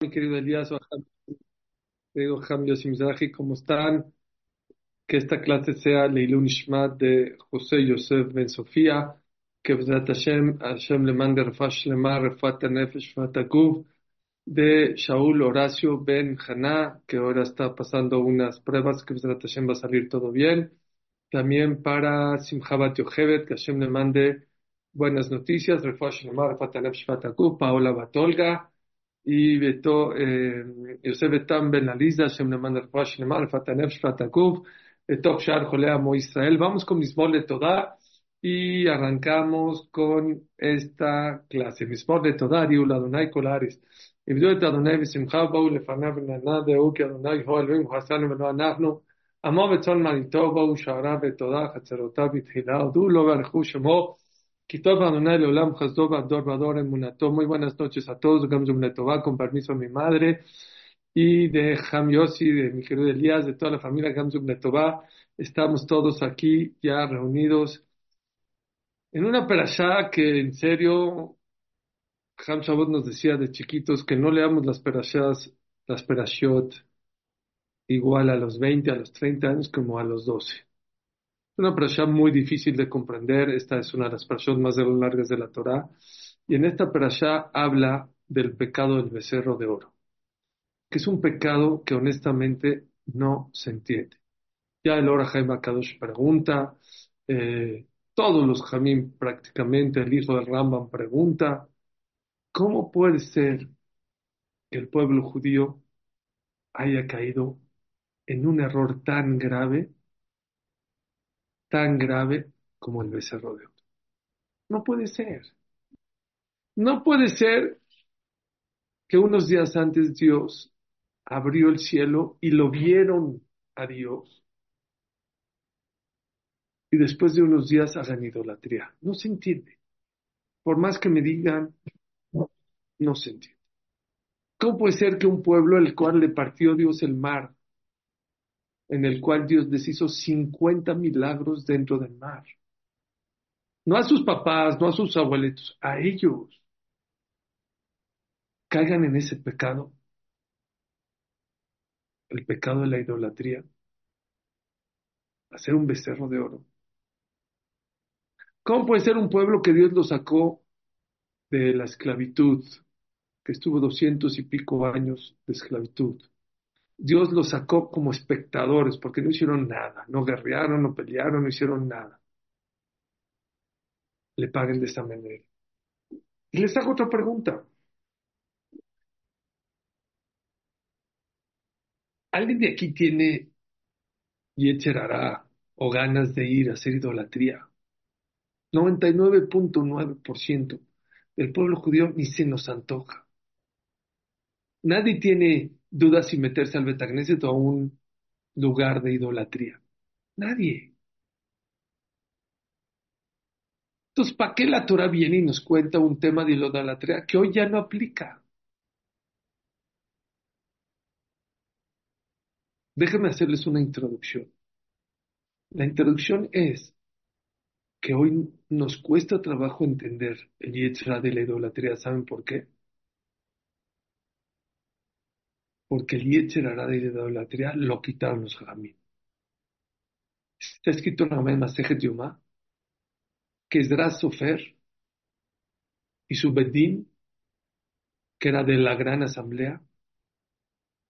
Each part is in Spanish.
mi querido Elías, querido Ham Yosimizrahi, ¿cómo están? Que esta clase sea Leilun Ishmat de José Yosef Ben Sofía, que B'zat Hashem, Hashem le mande Refash Lema, Refat Nefesh, Fataguf, de Shaul Horacio Ben Haná, que ahora está pasando unas pruebas, que B'zat Hashem va a salir todo bien. También para Simchabat Yochevet, que Hashem le mande buenas noticias, Refash Lema, Refat Nefesh, Fataguf, Paola Batolga, היא ביתו, אה, יושבת תם בן עליזה, השם למען הרפואה שלמה, רפת הנפש, רפת הגוף, בתוך שאר חולי עמו ישראל. Vamos קום מזמור לתודה היא ארנקמוס קום esta קלאסי. מזמור לתודה, דיו לאדוני כל האריס. עבדו את אדוני בשמחה, ובאו לפניו ונענה דהו כי אדוני הוא אלוהים חסנו ולא אנחנו. עמו וצאן מעניתו באו שעריו ותודה, חצרותיו בתחילה, הודו לו וערכו שמו. Muy buenas noches a todos. Con permiso de mi madre y de Ham Yossi, de mi querido Elías, de toda la familia Gamzum Netová. Estamos todos aquí ya reunidos en una perashá que en serio Ham Shabbat nos decía de chiquitos que no leamos las perashás, las perashot igual a los 20, a los 30 años como a los 12 una parasha muy difícil de comprender. Esta es una de las parashot más largas de la Torah. Y en esta parasha habla del pecado del becerro de oro, que es un pecado que honestamente no se entiende. Ya el Ora Jaime Kadosh pregunta, eh, todos los Jamim prácticamente, el hijo del Rambam pregunta, ¿cómo puede ser que el pueblo judío haya caído en un error tan grave tan grave como el becerro de. No puede ser. No puede ser que unos días antes Dios abrió el cielo y lo vieron a Dios y después de unos días hagan idolatría. No se entiende. Por más que me digan, no, se entiende. ¿Cómo puede ser que un pueblo al cual le partió Dios el mar en el cual Dios les hizo 50 milagros dentro del mar. No a sus papás, no a sus abuelitos, a ellos. Caigan en ese pecado, el pecado de la idolatría, hacer un becerro de oro. ¿Cómo puede ser un pueblo que Dios lo sacó de la esclavitud, que estuvo doscientos y pico años de esclavitud? Dios los sacó como espectadores porque no hicieron nada, no guerrearon, no pelearon, no hicieron nada. Le paguen de esa manera. Y les hago otra pregunta. ¿Alguien de aquí tiene Yecherará o ganas de ir a hacer idolatría? 99.9% del pueblo judío ni se nos antoja. Nadie tiene dudas si meterse al Betagneset o a un lugar de idolatría. Nadie. Entonces, ¿para qué la Torah viene y nos cuenta un tema de idolatría que hoy ya no aplica? Déjenme hacerles una introducción. La introducción es que hoy nos cuesta trabajo entender el Yetzirah de la idolatría. ¿Saben por qué? Porque el Yetzer hará de idolatría lo quitaron los Jamín. Está escrito en la Masejet Yomá que Esdras Sofer y su Bedín, que era de la gran asamblea,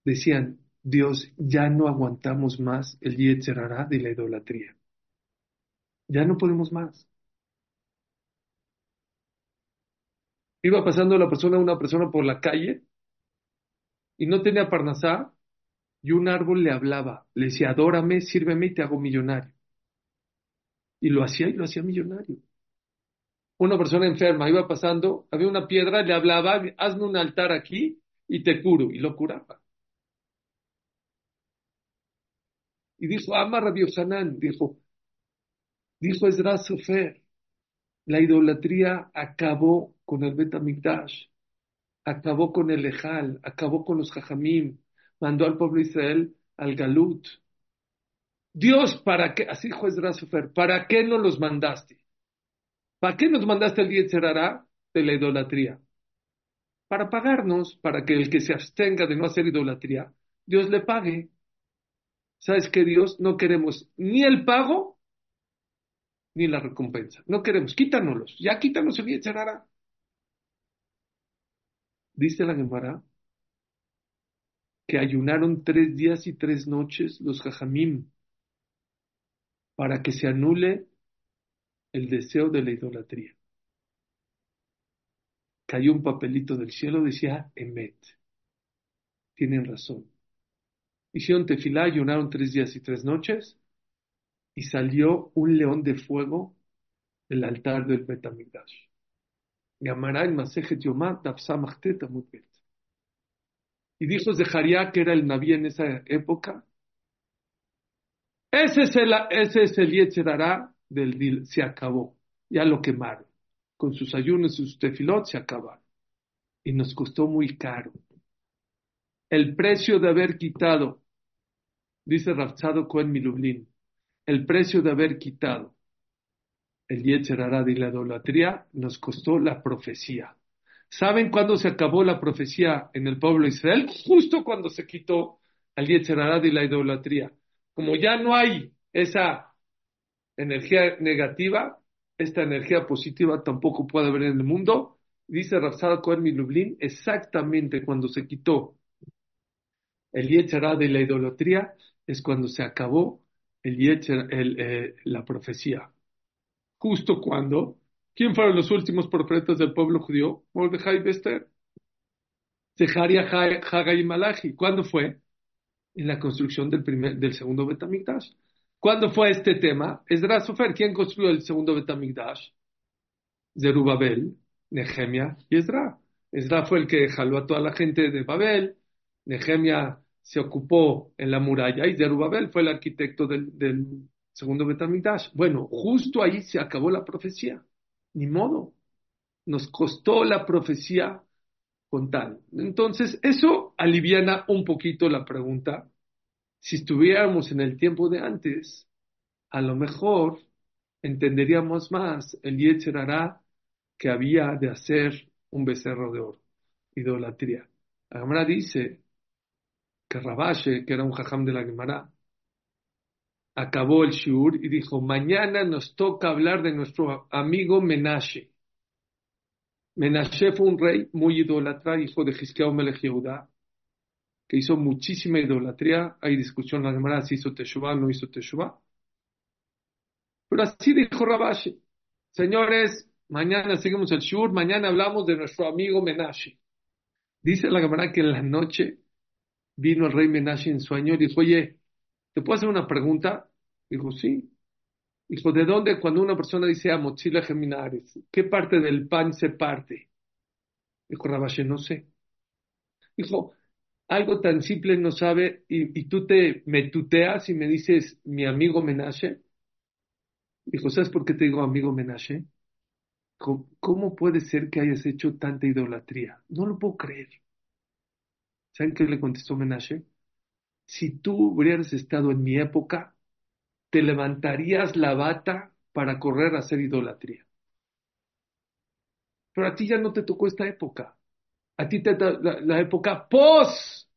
decían, Dios, ya no aguantamos más el Yetzer hará de la idolatría. Ya no podemos más. Iba pasando la persona, una persona por la calle y no tenía parnasá, y un árbol le hablaba, le decía, adórame, sírveme y te hago millonario. Y lo hacía y lo hacía millonario. Una persona enferma iba pasando, había una piedra, le hablaba, hazme un altar aquí y te curo, y lo curaba. Y dijo, ama Rabbi Osanán, dijo, dijo Ezra Sofer, la idolatría acabó con el Betamigdash acabó con el Ejal, acabó con los Jajamim, mandó al pueblo Israel al Galut. Dios, ¿para qué? Así dijo Ezra ¿para qué no los mandaste? ¿Para qué nos mandaste el Yetzerará de la idolatría? para pagarnos, para que el que se abstenga de no hacer idolatría, Dios le pague. ¿Sabes qué, Dios? No queremos ni el pago ni la recompensa. No queremos, quítanoslos. Ya quítanos el Yetzerara. Dice la Gemara que ayunaron tres días y tres noches los jajamim para que se anule el deseo de la idolatría. Cayó un papelito del cielo, decía Emet. Tienen razón. Hicieron tefilá, ayunaron tres días y tres noches, y salió un león de fuego del altar del Betamigdash. Y dijo Zeharia, que era el naví en esa época, ese es el, ese es el del Dil, se acabó, ya lo quemaron. Con sus ayunos y sus tefilot se acabaron. Y nos costó muy caro. El precio de haber quitado, dice Rafzado Cohen Milublin, el precio de haber quitado el Yetzerarad y la idolatría nos costó la profecía. ¿Saben cuándo se acabó la profecía en el pueblo de Israel? Justo cuando se quitó el Yetzerarad y la idolatría. Como ya no hay esa energía negativa, esta energía positiva tampoco puede haber en el mundo. Dice Rapsada Cohen Lublin, exactamente cuando se quitó el Yetzerá de la idolatría, es cuando se acabó el, el eh, la profecía. Justo cuando, ¿quién fueron los últimos profetas del pueblo judío? Mordejai Bester. Zeharia Hagai Malachi. ¿Cuándo fue? En la construcción del, primer, del segundo Betamigdash. ¿Cuándo fue este tema? Esdras Sofer. ¿Quién construyó el segundo Betamigdash? Zerubabel, Nehemia y Esdra. Esdra fue el que jaló a toda la gente de Babel. Nehemia se ocupó en la muralla y Zerubabel fue el arquitecto del, del segundo Betamigdash. Bueno, justo ahí se acabó la profecía. Ni modo. Nos costó la profecía con tal. Entonces, eso aliviana un poquito la pregunta si estuviéramos en el tiempo de antes, a lo mejor entenderíamos más el Yetzer que había de hacer un becerro de oro, idolatría. La Gemara dice que Rabashe, que era un jajam de la Gemara, acabó el shiur y dijo, mañana nos toca hablar de nuestro amigo Menashe. Menashe fue un rey muy idólatra, hijo de Giskeau Melech que hizo muchísima idolatría. Hay discusión en la Gemara si hizo Teshuvah o no hizo Teshuvah. Pero así dijo Rabashi. Señores, mañana seguimos el Shur, mañana hablamos de nuestro amigo Menashe. Dice la Gemara que en la noche vino el rey Menashe en sueño y dijo, oye, ¿te puedo hacer una pregunta? Dijo, sí. Dijo, ¿de dónde cuando una persona dice a mochila geminares, qué parte del pan se parte? Dijo Rabashi, no sé. Dijo, algo tan simple no sabe y, tú te me tuteas y me dices mi amigo Menashe. Dijo, ¿sabes por qué te digo amigo Menashe? ¿cómo puede ser que hayas hecho tanta idolatría? No lo puedo creer. ¿Saben qué le contestó Menashe? Si tú hubieras estado en mi época, te levantarías la bata para correr a hacer idolatría. Pero a ti ya no te tocó esta época. A ti te da la, época pos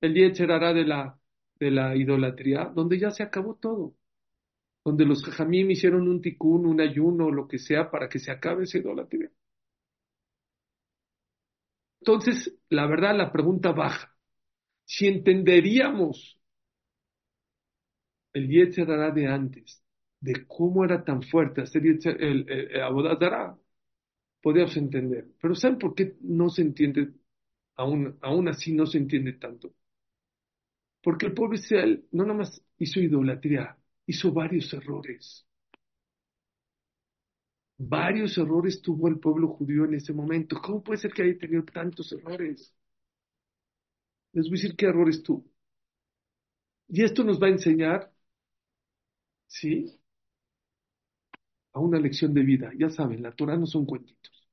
el día de la, de la idolatría, donde ya se acabó todo. Donde los jajamim hicieron un ticún, un ayuno, lo que sea, para que se acabe esa idolatría. Entonces, la verdad, la pregunta baja. Si entenderíamos el Yetzerara de antes, de cómo era tan fuerte hacer el, el, el, podríamos entender. Pero ¿saben por qué no se entiende, aún, aún así no se entiende tanto? Porque el pueblo Israel no nada más hizo idolatría, hizo varios errores. Varios errores tuvo el pueblo judío en ese momento. ¿Cómo puede ser que haya tenido tantos errores? Les voy a decir qué errores tuvo. Y esto nos va a enseñar, ¿sí? A una lección de vida. Ya saben, la Torah no son cuentitos.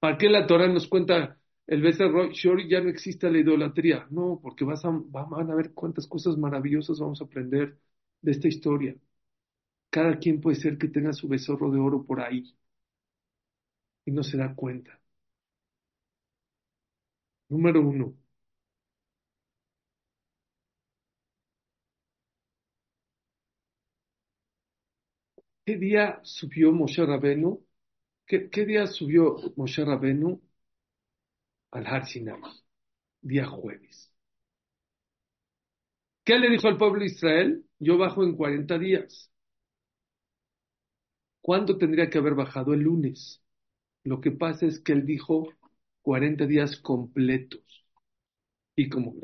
¿Para qué la Torah nos cuenta el becerro? Shori ya no existe la idolatría. No, porque vas a, van a ver cuántas cosas maravillosas vamos a aprender de esta historia. Cada quien puede ser que tenga su becerro de oro por ahí y no se da cuenta. Número uno. ¿Qué día subió Moshe Rabenu? ¿Qué, qué día subió Moshe Rabenu al Har Sinai? Día jueves. ¿Qué le dijo al pueblo de Israel? Yo bajo en 40 días. ¿Cuándo tendría que haber bajado? El lunes. Lo que pasa es que él dijo 40 días completos. Y como,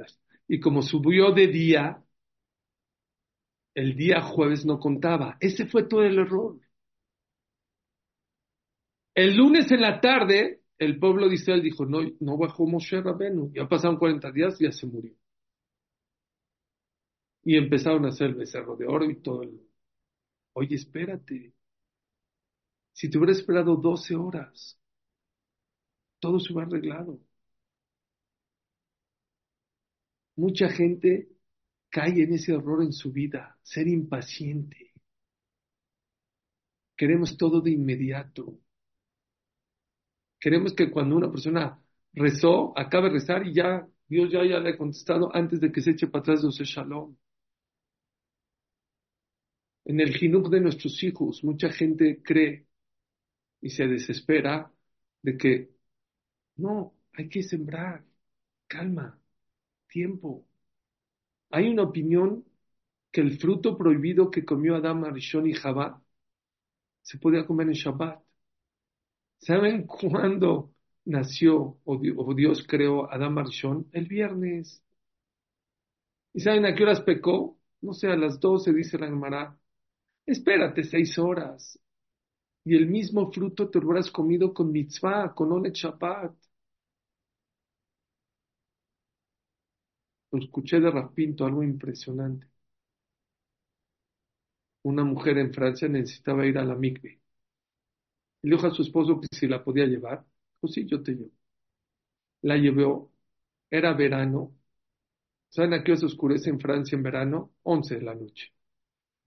y como subió de día, el día jueves no contaba. Ese fue todo el error. El lunes en la tarde, el pueblo de Israel dijo, no, no bajó Moshe Rabenu. Ya pasaron 40 días, ya se murió. Y empezaron a hacer el becerro de oro y todo el... Oye, espérate. Si te hubiera esperado 12 horas, todo se hubiera arreglado. Mucha gente cae en ese error en su vida, ser impaciente. Queremos todo de inmediato. Queremos que cuando una persona rezó, acabe de rezar y ya Dios ya haya contestado antes de que se eche para atrás de Shalom. En el jinuj de nuestros hijos, mucha gente cree y se desespera de que no, hay que sembrar, calma, tiempo. Hay una opinión que el fruto prohibido que comió Adán, Arishon y Jabá se podía comer en Shabbat. ¿Saben cuándo nació o Dios creó Adán Arishon? El viernes. ¿Y saben a qué horas pecó? No sé, a las doce, dice la Gemara. Espérate seis horas y el mismo fruto te lo hubieras comido con mitzvah, con onet Shabbat. Lo escuché de Rapinto, algo impresionante. Una mujer en Francia necesitaba ir a la mikve. Y le dijo a su esposo que si la podía llevar. Pues sí, yo te llevo. La llevó. Era verano. ¿Saben a qué se oscurece en Francia en verano? Once de la noche.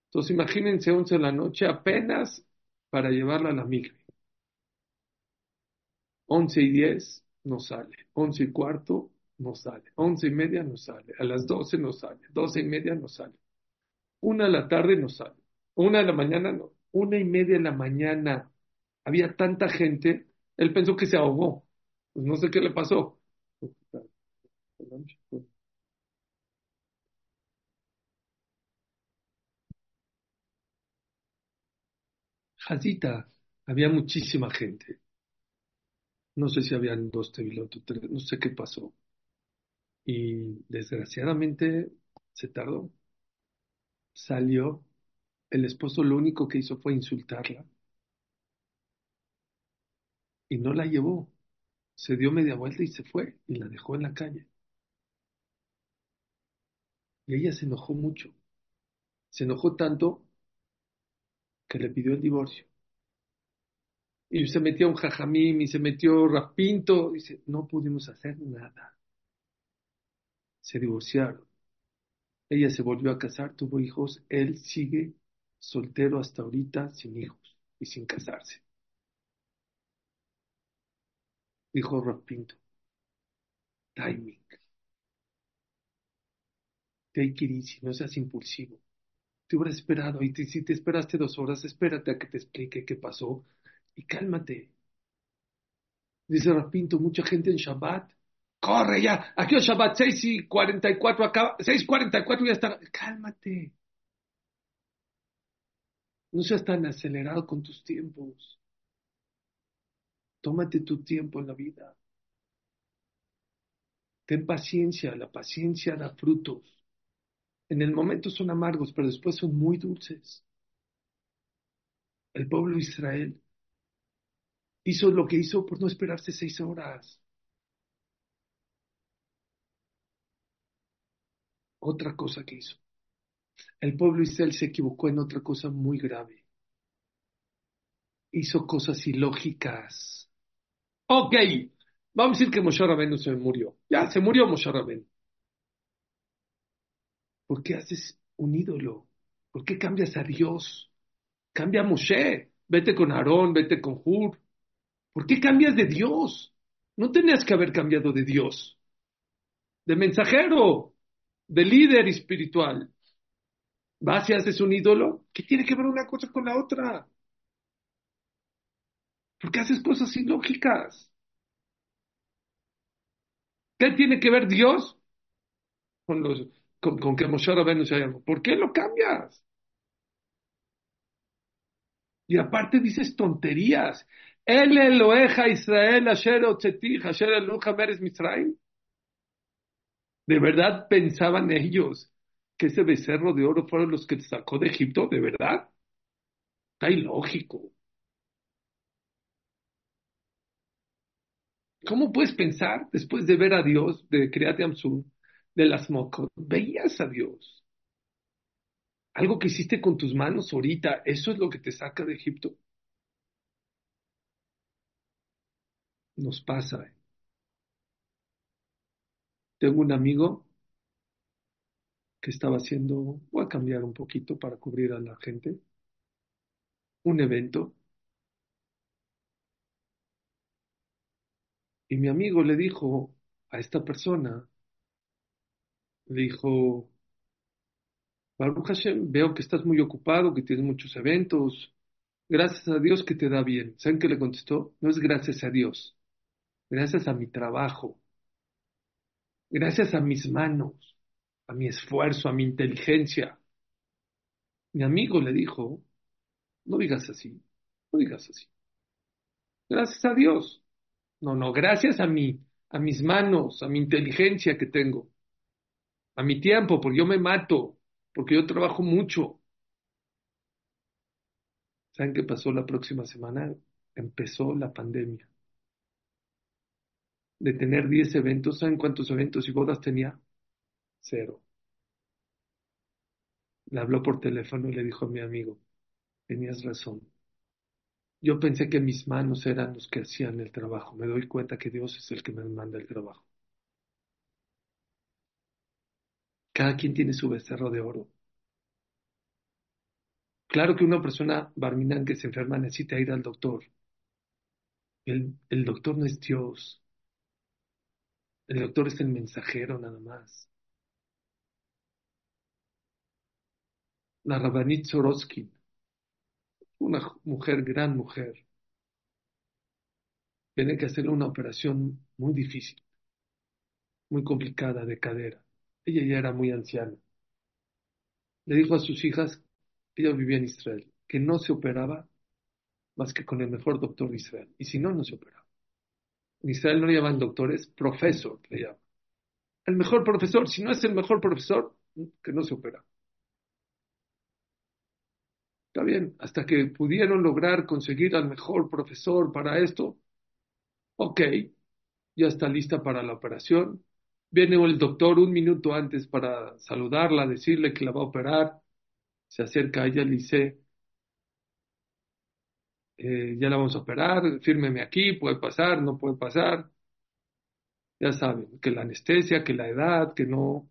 Entonces imagínense once de la noche, apenas para llevarla a la migre. Once y diez no sale. Once y cuarto no sale. Once y media no sale. A las doce no sale. Doce y media no sale. Una de la tarde no sale. Una de la mañana no. Una y media de la mañana. Había tanta gente. Él pensó que se ahogó. Pues no sé qué le pasó. Hazita, había muchísima gente. No sé si habían dos tevilotos, tres, no sé qué pasó. Y desgraciadamente se tardó. Salió, el esposo lo único que hizo fue insultarla. Y no la llevó. Se dio media vuelta y se fue y la dejó en la calle. Y ella se enojó mucho. Se enojó tanto que le pidió el divorcio. Y se metió un jajamim y se metió rapinto. Dice, no pudimos hacer nada. Se divorciaron. Ella se volvió a casar, tuvo hijos. Él sigue soltero hasta ahorita, sin hijos y sin casarse. Dijo Rapinto, timing. Take it no seas impulsivo te hubieras esperado y si te esperaste dos horas, espérate a que te explique qué pasó y cálmate. Dice Rapinto, mucha gente en Shabbat, corre ya, aquí es Shabbat, 6 y 44, acá, 6 y 44 ya está, cálmate. No seas tan acelerado con tus tiempos. Tómate tu tiempo en la vida. Ten paciencia, la paciencia da frutos. En el momento son amargos, pero después son muy dulces. El pueblo de Israel hizo lo que hizo por no esperarse seis horas. Otra cosa que hizo. El pueblo Israel se equivocó en otra cosa muy grave. Hizo cosas ilógicas. Ok, vamos a decir que Moshe Rabenu se murió. Ya, se murió Moshe Rabenu. ¿Por qué haces un ídolo? ¿Por qué cambias a Dios? Cambia a Moshe, vete con Aarón, vete con Hur. ¿Por qué cambias de Dios? No tenías que haber cambiado de Dios. de mensajero, de líder espiritual. Vas y haces un ídolo. ¿Qué tiene que ver una cosa con la otra? ¿Por qué haces cosas ilógicas? ¿Qué tiene que ver Dios con, los, con, con que Moshe Rabbeinu se haya? ¿Por qué lo cambias? Y aparte dices tonterías. El Eloeja Israel, Asher Otzetich, Asher Eluja Meres Misraim. ¿De verdad pensaban ellos que ese becerro de oro fueron los que te sacó de Egipto? ¿De verdad? Está ilógico. ¿Cómo puedes pensar después de ver a Dios, de Kriyat Yamsuf, de las Mokot? Veías a Dios. Algo que hiciste con tus manos ahorita, ¿eso es lo que te saca de Egipto? Nos pasa. ¿eh? Tengo un amigo que estaba haciendo, voy a cambiar un poquito para cubrir a la gente, un evento. Y mi amigo le dijo a esta persona, le dijo, Baruch Hashem, veo que estás muy ocupado, que tienes muchos eventos. Gracias a Dios que te da bien. ¿Saben qué le contestó? No es gracias a Dios, gracias a mi trabajo, gracias a mis manos, a mi esfuerzo, a mi inteligencia. Mi amigo le dijo, no digas así, no digas así. Gracias a Dios. No, no, gracias a mí, a mis manos, a mi inteligencia que tengo, a mi tiempo, porque yo me mato, porque yo trabajo mucho. ¿Saben qué pasó la próxima semana? Empezó la pandemia. De tener 10 eventos, ¿saben cuántos eventos y bodas tenía? Cero. Le habló por teléfono y le dijo a mi amigo, tenías razón. Yo pensé que mis manos eran los que hacían el trabajo. Me doy cuenta que Dios es el que me manda el trabajo. Cada quien tiene su becerro de oro. Claro que una persona barminan que se enferma necesita ir al doctor. El, el doctor no es Dios. El doctor es el mensajero nada más. La Rabbanit Soroskin, una mujer, gran mujer, tiene que hacerle una operación muy difícil, muy complicada de cadera. Ella ya era muy anciana. Le dijo a sus hijas, ella vivía en Israel, que no se operaba más que con el mejor doctor de Israel. Y si no, no se operaba. Israel no le llaman doctores, profesor le llaman. El mejor profesor, si no es el mejor profesor, que no se opera. Está bien, hasta que pudieron lograr conseguir al mejor profesor para esto, ok, ya está lista para la operación, Viene el doctor un minuto antes para saludarla, decirle que la va a operar. Se acerca a ella y le dice, eh, ya la vamos a operar, fírmeme aquí, puede pasar, no puede pasar. Ya saben, que la anestesia, que la edad, que no.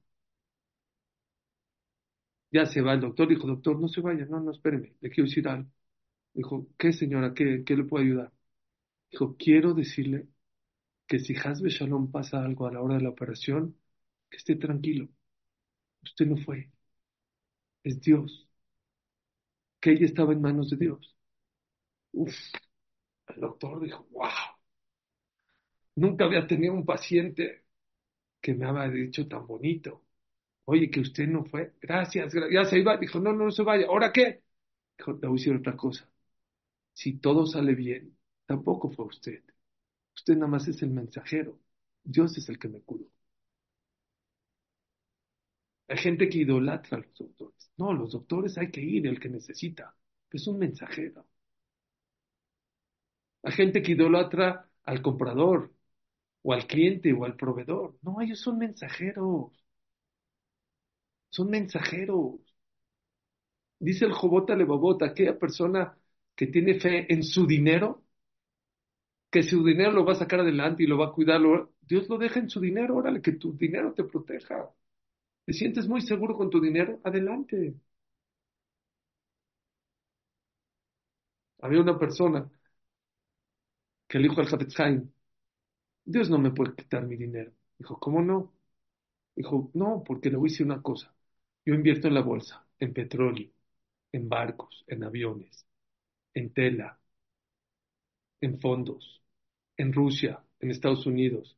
Ya se va el doctor, dijo, doctor, no se vaya, no, no, espéreme, le quiero decir algo. Dijo, ¿qué señora? ¿Qué, qué le puedo ayudar? Dijo, quiero decirle que si Hasbe Shalom pasa algo a la hora de la operación, que esté tranquilo. Usted no fue. Es Dios. Que ella estaba en manos de Dios. El doctor dijo, wow. Nunca había tenido un paciente que me había dicho tan bonito. Oye, que usted no fue. Gracias, ya se iba. Dijo, no, no, no se vaya. ¿Ahora qué? Dijo, te voy a decir otra cosa. Si todo sale bien, tampoco fue usted. Usted nada más es el mensajero. Dios es el que me cura. Hay gente que idolatra a los doctores. No, los doctores hay que ir, el que necesita. Es un mensajero. Hay gente que idolatra al comprador, o al cliente, o al proveedor. No, ellos son mensajeros. Son mensajeros. Dice el Jobota Levabota, aquella persona que tiene fe en su dinero, que su dinero lo va a sacar adelante y lo va a cuidar, Dios lo deja en su dinero, órale, que tu dinero te proteja. ¿Te sientes muy seguro con tu dinero? Adelante. Había una persona que le dijo al Hafetz Dios no me puede quitar mi dinero. Dijo, ¿cómo no? Dijo, no, porque le voy a decir una cosa. Yo invierto en la bolsa, en petróleo, en barcos, en aviones, en tela, en fondos, en Rusia, en Estados Unidos.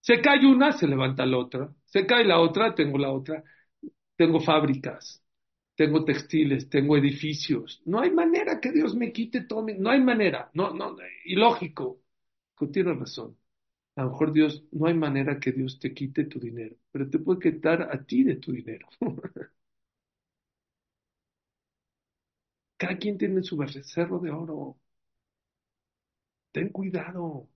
Se cae una, se levanta la otra. Se cae la otra, tengo la otra. Tengo fábricas, tengo textiles, tengo edificios. No hay manera que Dios me quite todo. Mi... No hay manera, no, no, ilógico. Tiene razón. A lo mejor Dios, no hay manera que Dios te quite tu dinero, pero te puede quitar a ti de tu dinero. Cada quien tiene su becerro de oro. Ten cuidado.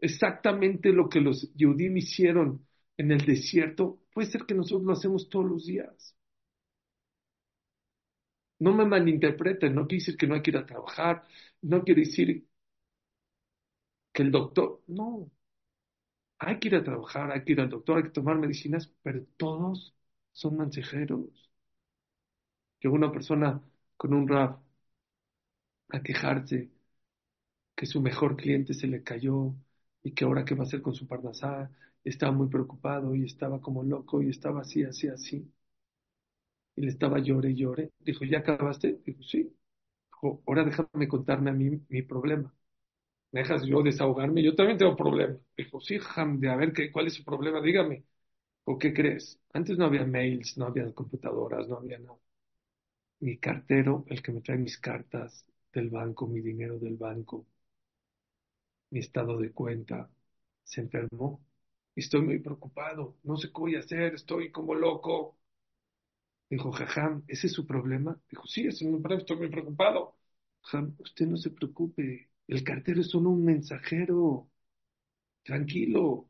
Exactamente lo que los Yehudim hicieron en el desierto, puede ser que nosotros lo hacemos todos los días. No me malinterpreten, no quiere decir que no hay que ir a trabajar, no quiere decir que el doctor, no. Hay que ir a trabajar, hay que ir al doctor, hay que tomar medicinas, pero todos son mensajeros. Llegó una persona con un rap a quejarse que su mejor cliente se le cayó y que ahora qué va a hacer con su parnasá. Estaba muy preocupado y estaba como loco y estaba así, así, así. Y le estaba llore y llore. Dijo, ¿ya acabaste? Dijo, sí. Dijo, ahora déjame contarme a mí mi problema. ¿Me dejas yo desahogarme? Yo también tengo problemas. Dijo, sí, de a ver, ¿qué, ¿cuál es su problema? Dígame. ¿O qué crees? Antes no había mails, no había computadoras, no había nada. Mi cartero, el que me trae mis cartas del banco, mi dinero del banco, mi estado de cuenta, se enfermó. Estoy muy preocupado. No sé qué voy a hacer, estoy como loco. Dijo, jajam, ¿ese es su problema? Dijo, sí, es mi problema, estoy muy preocupado. Jajam, usted no se preocupe. El cartero es solo un mensajero. Tranquilo.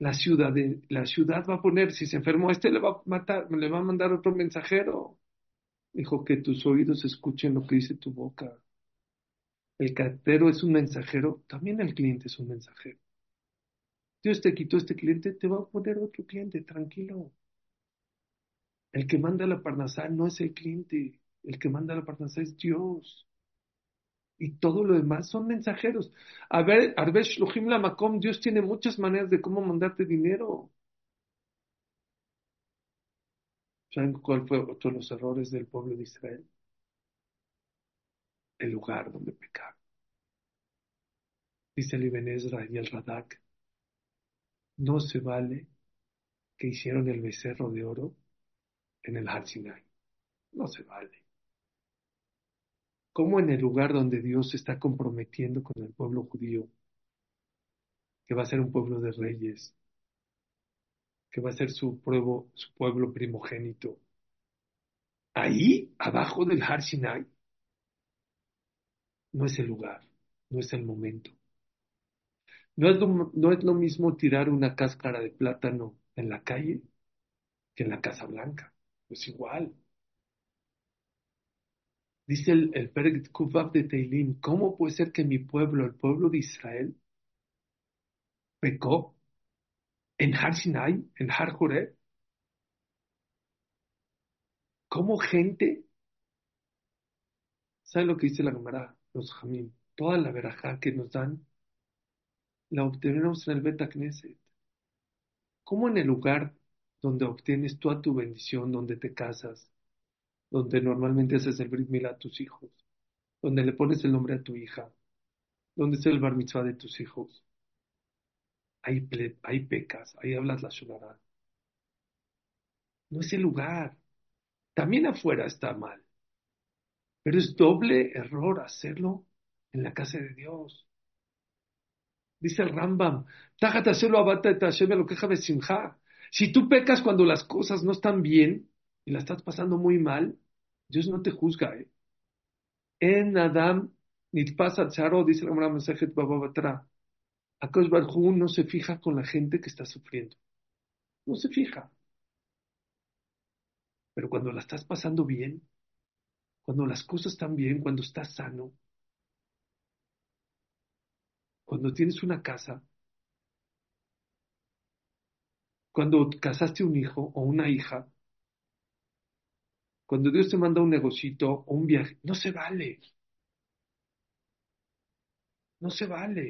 La ciudad, la ciudad va a poner, si se enfermó este, le va a matar, le va a mandar otro mensajero. Dijo que tus oídos escuchen lo que dice tu boca. El cartero es un mensajero, también el cliente es un mensajero. Dios te quitó este cliente, te va a poner otro cliente, tranquilo. El que manda la parnasá no es el cliente, el que manda la parnasá es Dios y todo lo demás son mensajeros. A ver, Arbesh Lohim Lamakom, Dios tiene muchas maneras de cómo mandarte dinero. ¿Saben cuál fue otro de los errores del pueblo de Israel? El lugar donde pecaron. Dice el Ibn Ezra y el Radak, no se vale que hicieron el becerro de oro en el Har No se vale. Cómo en el lugar donde Dios se está comprometiendo con el pueblo judío, que va a ser un pueblo de reyes, que va a ser su pueblo, su pueblo primogénito, ahí, abajo del Har Sinai, no es el lugar, no es el momento. No es, lo, no es lo mismo tirar una cáscara de plátano en la calle que en la Casa Blanca. Es igual. Dice el, el de Teilim, ¿cómo puede ser que mi pueblo, el pueblo de Israel, pecó en Har Sinai, en Har Joreb? ¿Cómo gente? ¿Sabe lo que dice la Gemara? Los Jamín. Toda la verajá que nos dan la obtenemos en el Beta Knesset. ¿Cómo en el lugar donde obtienes toda tu bendición, donde te casas, donde normalmente haces el brit mila a tus hijos, donde le pones el nombre a tu hija, donde es el bar mitzvah de tus hijos. Hay pecas, ahí hablas la shonara. No es el lugar. También afuera está mal. Pero es doble error hacerlo en la casa de Dios. Dice el Rambam, si tú pecas cuando las cosas no están bien y la estás pasando muy mal, Dios no te juzga, ¿eh? En Adam, pasa Charo, dice la Masajet Bababatra. Akash Barjú no se fija con la gente que está sufriendo. No se fija. Pero cuando la estás pasando bien, cuando las cosas están bien, cuando estás sano, cuando tienes una casa, cuando casaste un hijo o una hija, cuando Dios te manda un negocito o un viaje, no se vale. No se vale.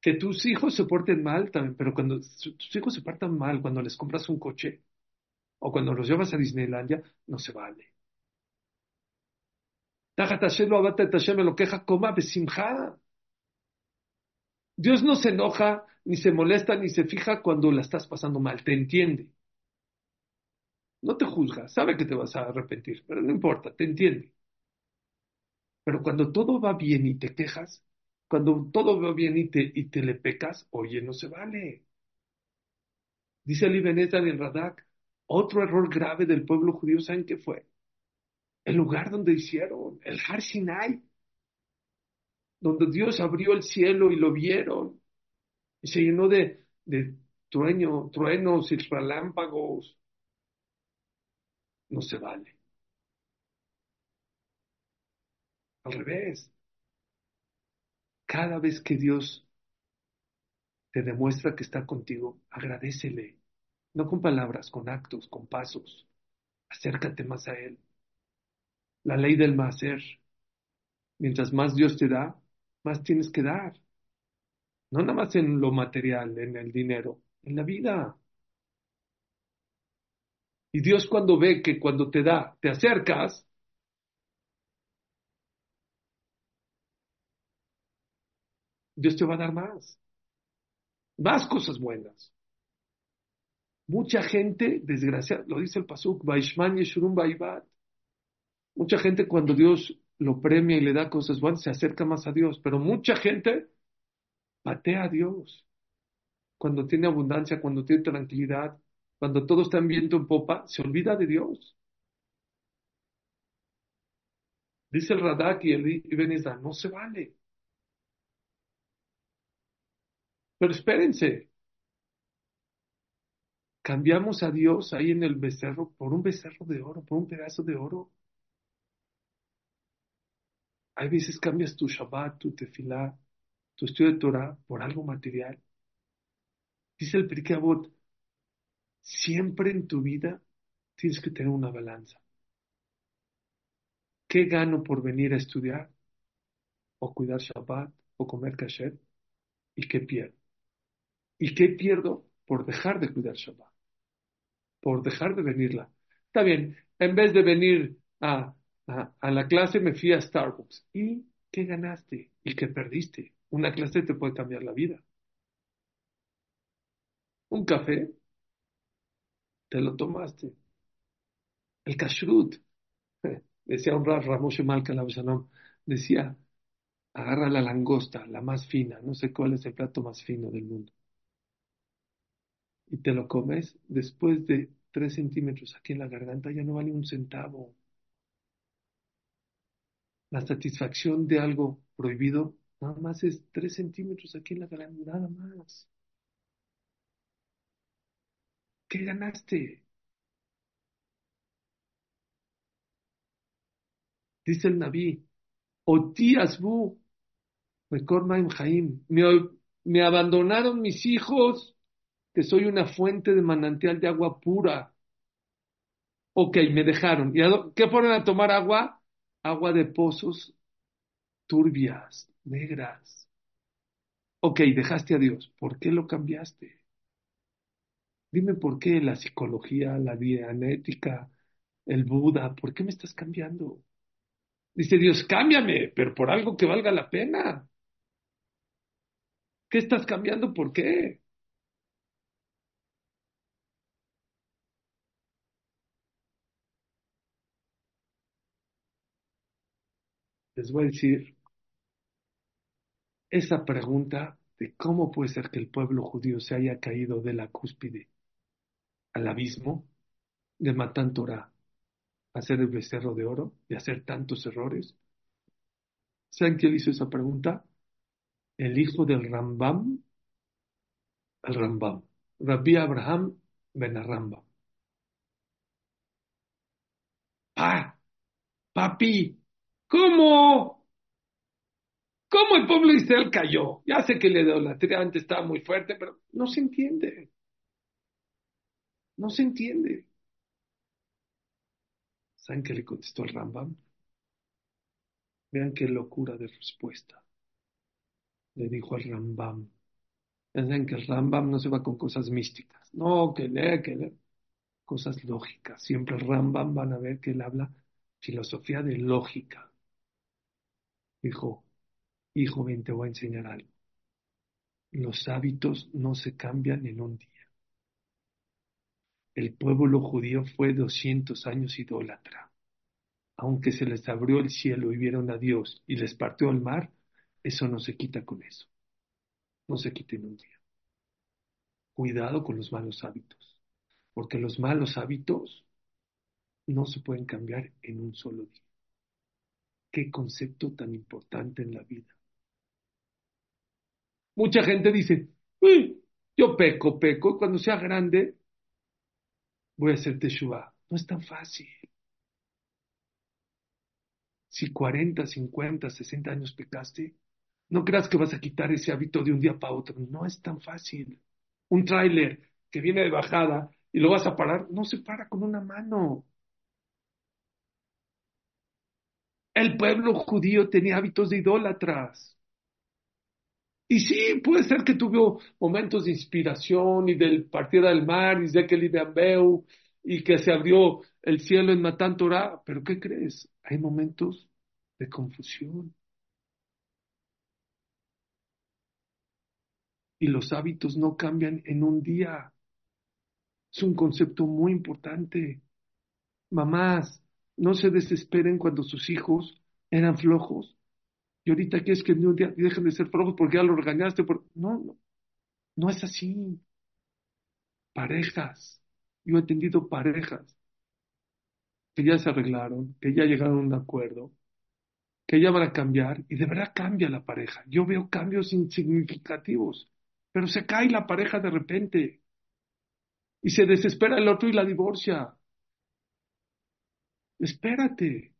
Que tus hijos se porten mal también, pero cuando tus hijos se portan mal, cuando les compras un coche o cuando los llevas a Disneylandia, no se vale. Dios no se enoja, ni se molesta, ni se fija cuando la estás pasando mal, te entiende. No te juzga, sabe que te vas a arrepentir, pero no importa, te entiende. Pero cuando todo va bien y te quejas, cuando todo va bien y te, y te le pecas, oye, no se vale. Dice Ali Benezar en Radak, otro error grave del pueblo judío, ¿saben qué fue? El lugar donde hicieron, el Har Sinai, donde Dios abrió el cielo y lo vieron, y se llenó de, de trueño, truenos y relámpagos. No se vale. Al revés. Cada vez que Dios te demuestra que está contigo, agradecele. No con palabras, con actos, con pasos. Acércate más a Él. La ley del macer. Mientras más Dios te da, más tienes que dar. No nada más en lo material, en el dinero, en la vida. Y Dios cuando ve que cuando te da, te acercas, Dios te va a dar más. Más cosas buenas. Mucha gente, desgraciada, lo dice el Pasuk, Baishman Yeshurum Baibat. Mucha gente cuando Dios lo premia y le da cosas buenas, se acerca más a Dios. Pero mucha gente patea a Dios. Cuando tiene abundancia, cuando tiene tranquilidad, cuando todo está en viento en popa, se olvida de Dios. Dice el Radak y el Ibn no se vale. Pero espérense. Cambiamos a Dios ahí en el becerro por un becerro de oro, por un pedazo de oro. Hay veces cambias tu Shabbat, tu tefilá, tu estudio de Torah por algo material. Dice el Pirkei siempre en tu vida tienes que tener una balanza. ¿Qué gano por venir a estudiar? ¿O cuidar Shabbat? ¿O comer kasher? ¿Y qué pierdo? ¿Y qué pierdo por dejar de cuidar Shabbat? Por dejar de venirla. Está bien, en vez de venir a, a, la clase me fui a Starbucks. ¿Y qué ganaste? ¿Y qué perdiste? Una clase te puede cambiar la vida. Un café, te lo tomaste. El kashrut, decía un Ramoshe Malka decía, agarra la langosta, la más fina, no sé cuál es el plato más fino del mundo y te lo comes, después de tres centímetros aquí en la garganta ya no vale un centavo. La satisfacción de algo prohibido nada más es tres centímetros aquí en la garganta, nada más. ¿Qué ganaste? Dice el Naví, Otíasbu, me, me abandonaron mis hijos que soy una fuente de manantial de agua pura. Ok, me dejaron. ¿Y qué fueron a tomar agua? Agua de pozos turbias, negras. Ok, dejaste a Dios. ¿Por qué lo cambiaste? Dime por qué la psicología, la dianética, el Buda, ¿por qué me estás cambiando? Dice Dios, cámbiame, pero por algo que valga la pena. ¿Qué estás cambiando? ¿Por qué? Les voy a decir esa pregunta de cómo puede ser que el pueblo judío se haya caído de la cúspide al abismo de Matán Torah, hacer el becerro de oro y hacer tantos errores. ¿Saben quién hizo esa pregunta? El hijo del Rambam, el Rambam, Rabbi Abraham Ben Rambam. ¡Ah! ¡Papi! ¿Cómo? ¿Cómo el pueblo de Israel cayó? Ya sé que la idolatría antes estaba muy fuerte, pero no se entiende. No se entiende. ¿Saben qué le contestó el Rambam? Vean qué locura de respuesta. Le dijo al Rambam, Piensan que el Rambam no se va con cosas místicas. No, que lee, que lee. Cosas lógicas. Siempre el Rambam van a ver que él habla filosofía de lógica. Dijo, hijo, ven, te voy a enseñar algo. Los hábitos no se cambian en un día. El pueblo judío fue 200 años idólatra. Aunque se les abrió el cielo y vieron a Dios y les partió el mar, eso no se quita con eso. No se quita en un día. Cuidado con los malos hábitos, porque los malos hábitos no se pueden cambiar en un solo día. Qué concepto tan importante en la vida. Mucha gente dice, yo peco, peco, cuando sea grande voy a hacer teshuva. No es tan fácil. Si 40, 50, 60 años pecaste, no creas que vas a quitar ese hábito de un día para otro. No es tan fácil. Un tráiler que viene de bajada y lo vas a parar, no se para con una mano. El pueblo judío tenía hábitos de idólatras. Y sí, puede ser que tuvo momentos de inspiración y del partida del mar y de que y que se abrió el cielo en Matán Torah, pero ¿qué crees? Hay momentos de confusión. Y los hábitos no cambian en un día. Es un concepto muy importante. Mamás, no se desesperen cuando sus hijos eran flojos y ahorita quieres que un día dejen de ser flojos porque ya lo regañaste. Por... No, no, no es así. Parejas. Yo he atendido parejas que ya se arreglaron, que ya llegaron a un acuerdo, que ya van a cambiar y de verdad cambia la pareja. Yo veo cambios insignificativos, pero se cae la pareja de repente y se desespera el otro y la divorcia. Espérate.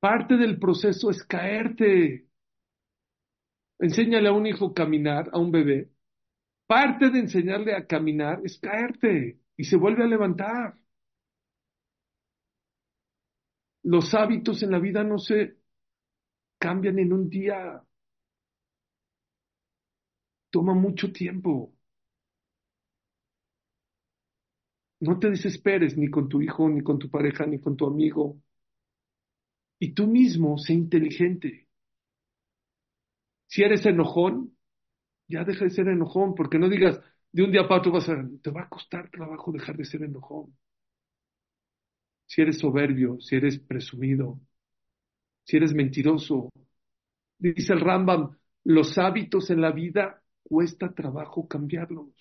Parte del proceso es caerte. Enséñale a un hijo a caminar, a un bebé. Parte de enseñarle a caminar es caerte y se vuelve a levantar. Los hábitos en la vida no se cambian en un día. Toma mucho tiempo. No te desesperes ni con tu hijo, ni con tu pareja, ni con tu amigo. Y tú mismo sé inteligente. Si eres enojón, ya deja de ser enojón, porque no digas de un día para otro vas a te va a costar trabajo dejar de ser enojón. Si eres soberbio, si eres presumido, si eres mentiroso, dice el Rambam, los hábitos en la vida cuesta trabajo cambiarlos.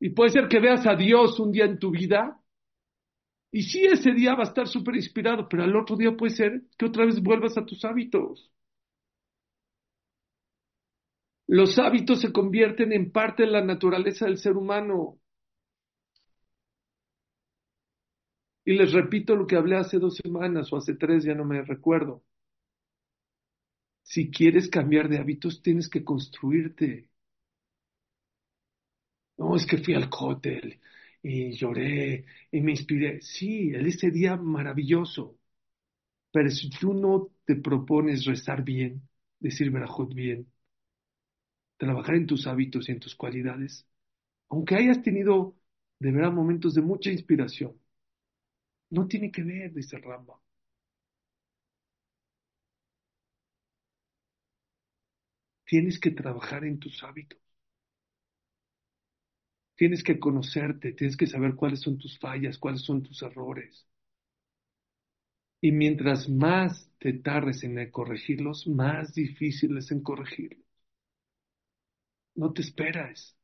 Y puede ser que veas a Dios un día en tu vida y sí, ese día va a estar súper inspirado, pero al otro día puede ser que otra vez vuelvas a tus hábitos. Los hábitos se convierten en parte de la naturaleza del ser humano. Y les repito lo que hablé hace dos semanas o hace tres, ya no me recuerdo. Si quieres cambiar de hábitos, tienes que construirte. No, es que fui al cótel y lloré y me inspiré. Sí, ese día maravilloso. Pero si tú no te propones rezar bien, decir Berajot bien, trabajar en tus hábitos y en tus cualidades, aunque hayas tenido de verdad momentos de mucha inspiración, no tiene que ver, dice Ramba. Tienes que trabajar en tus hábitos. Tienes que conocerte, tienes que saber cuáles son tus fallas, cuáles son tus errores. Y mientras más te tardes en corregirlos, más difícil es en corregirlos. No te esperas.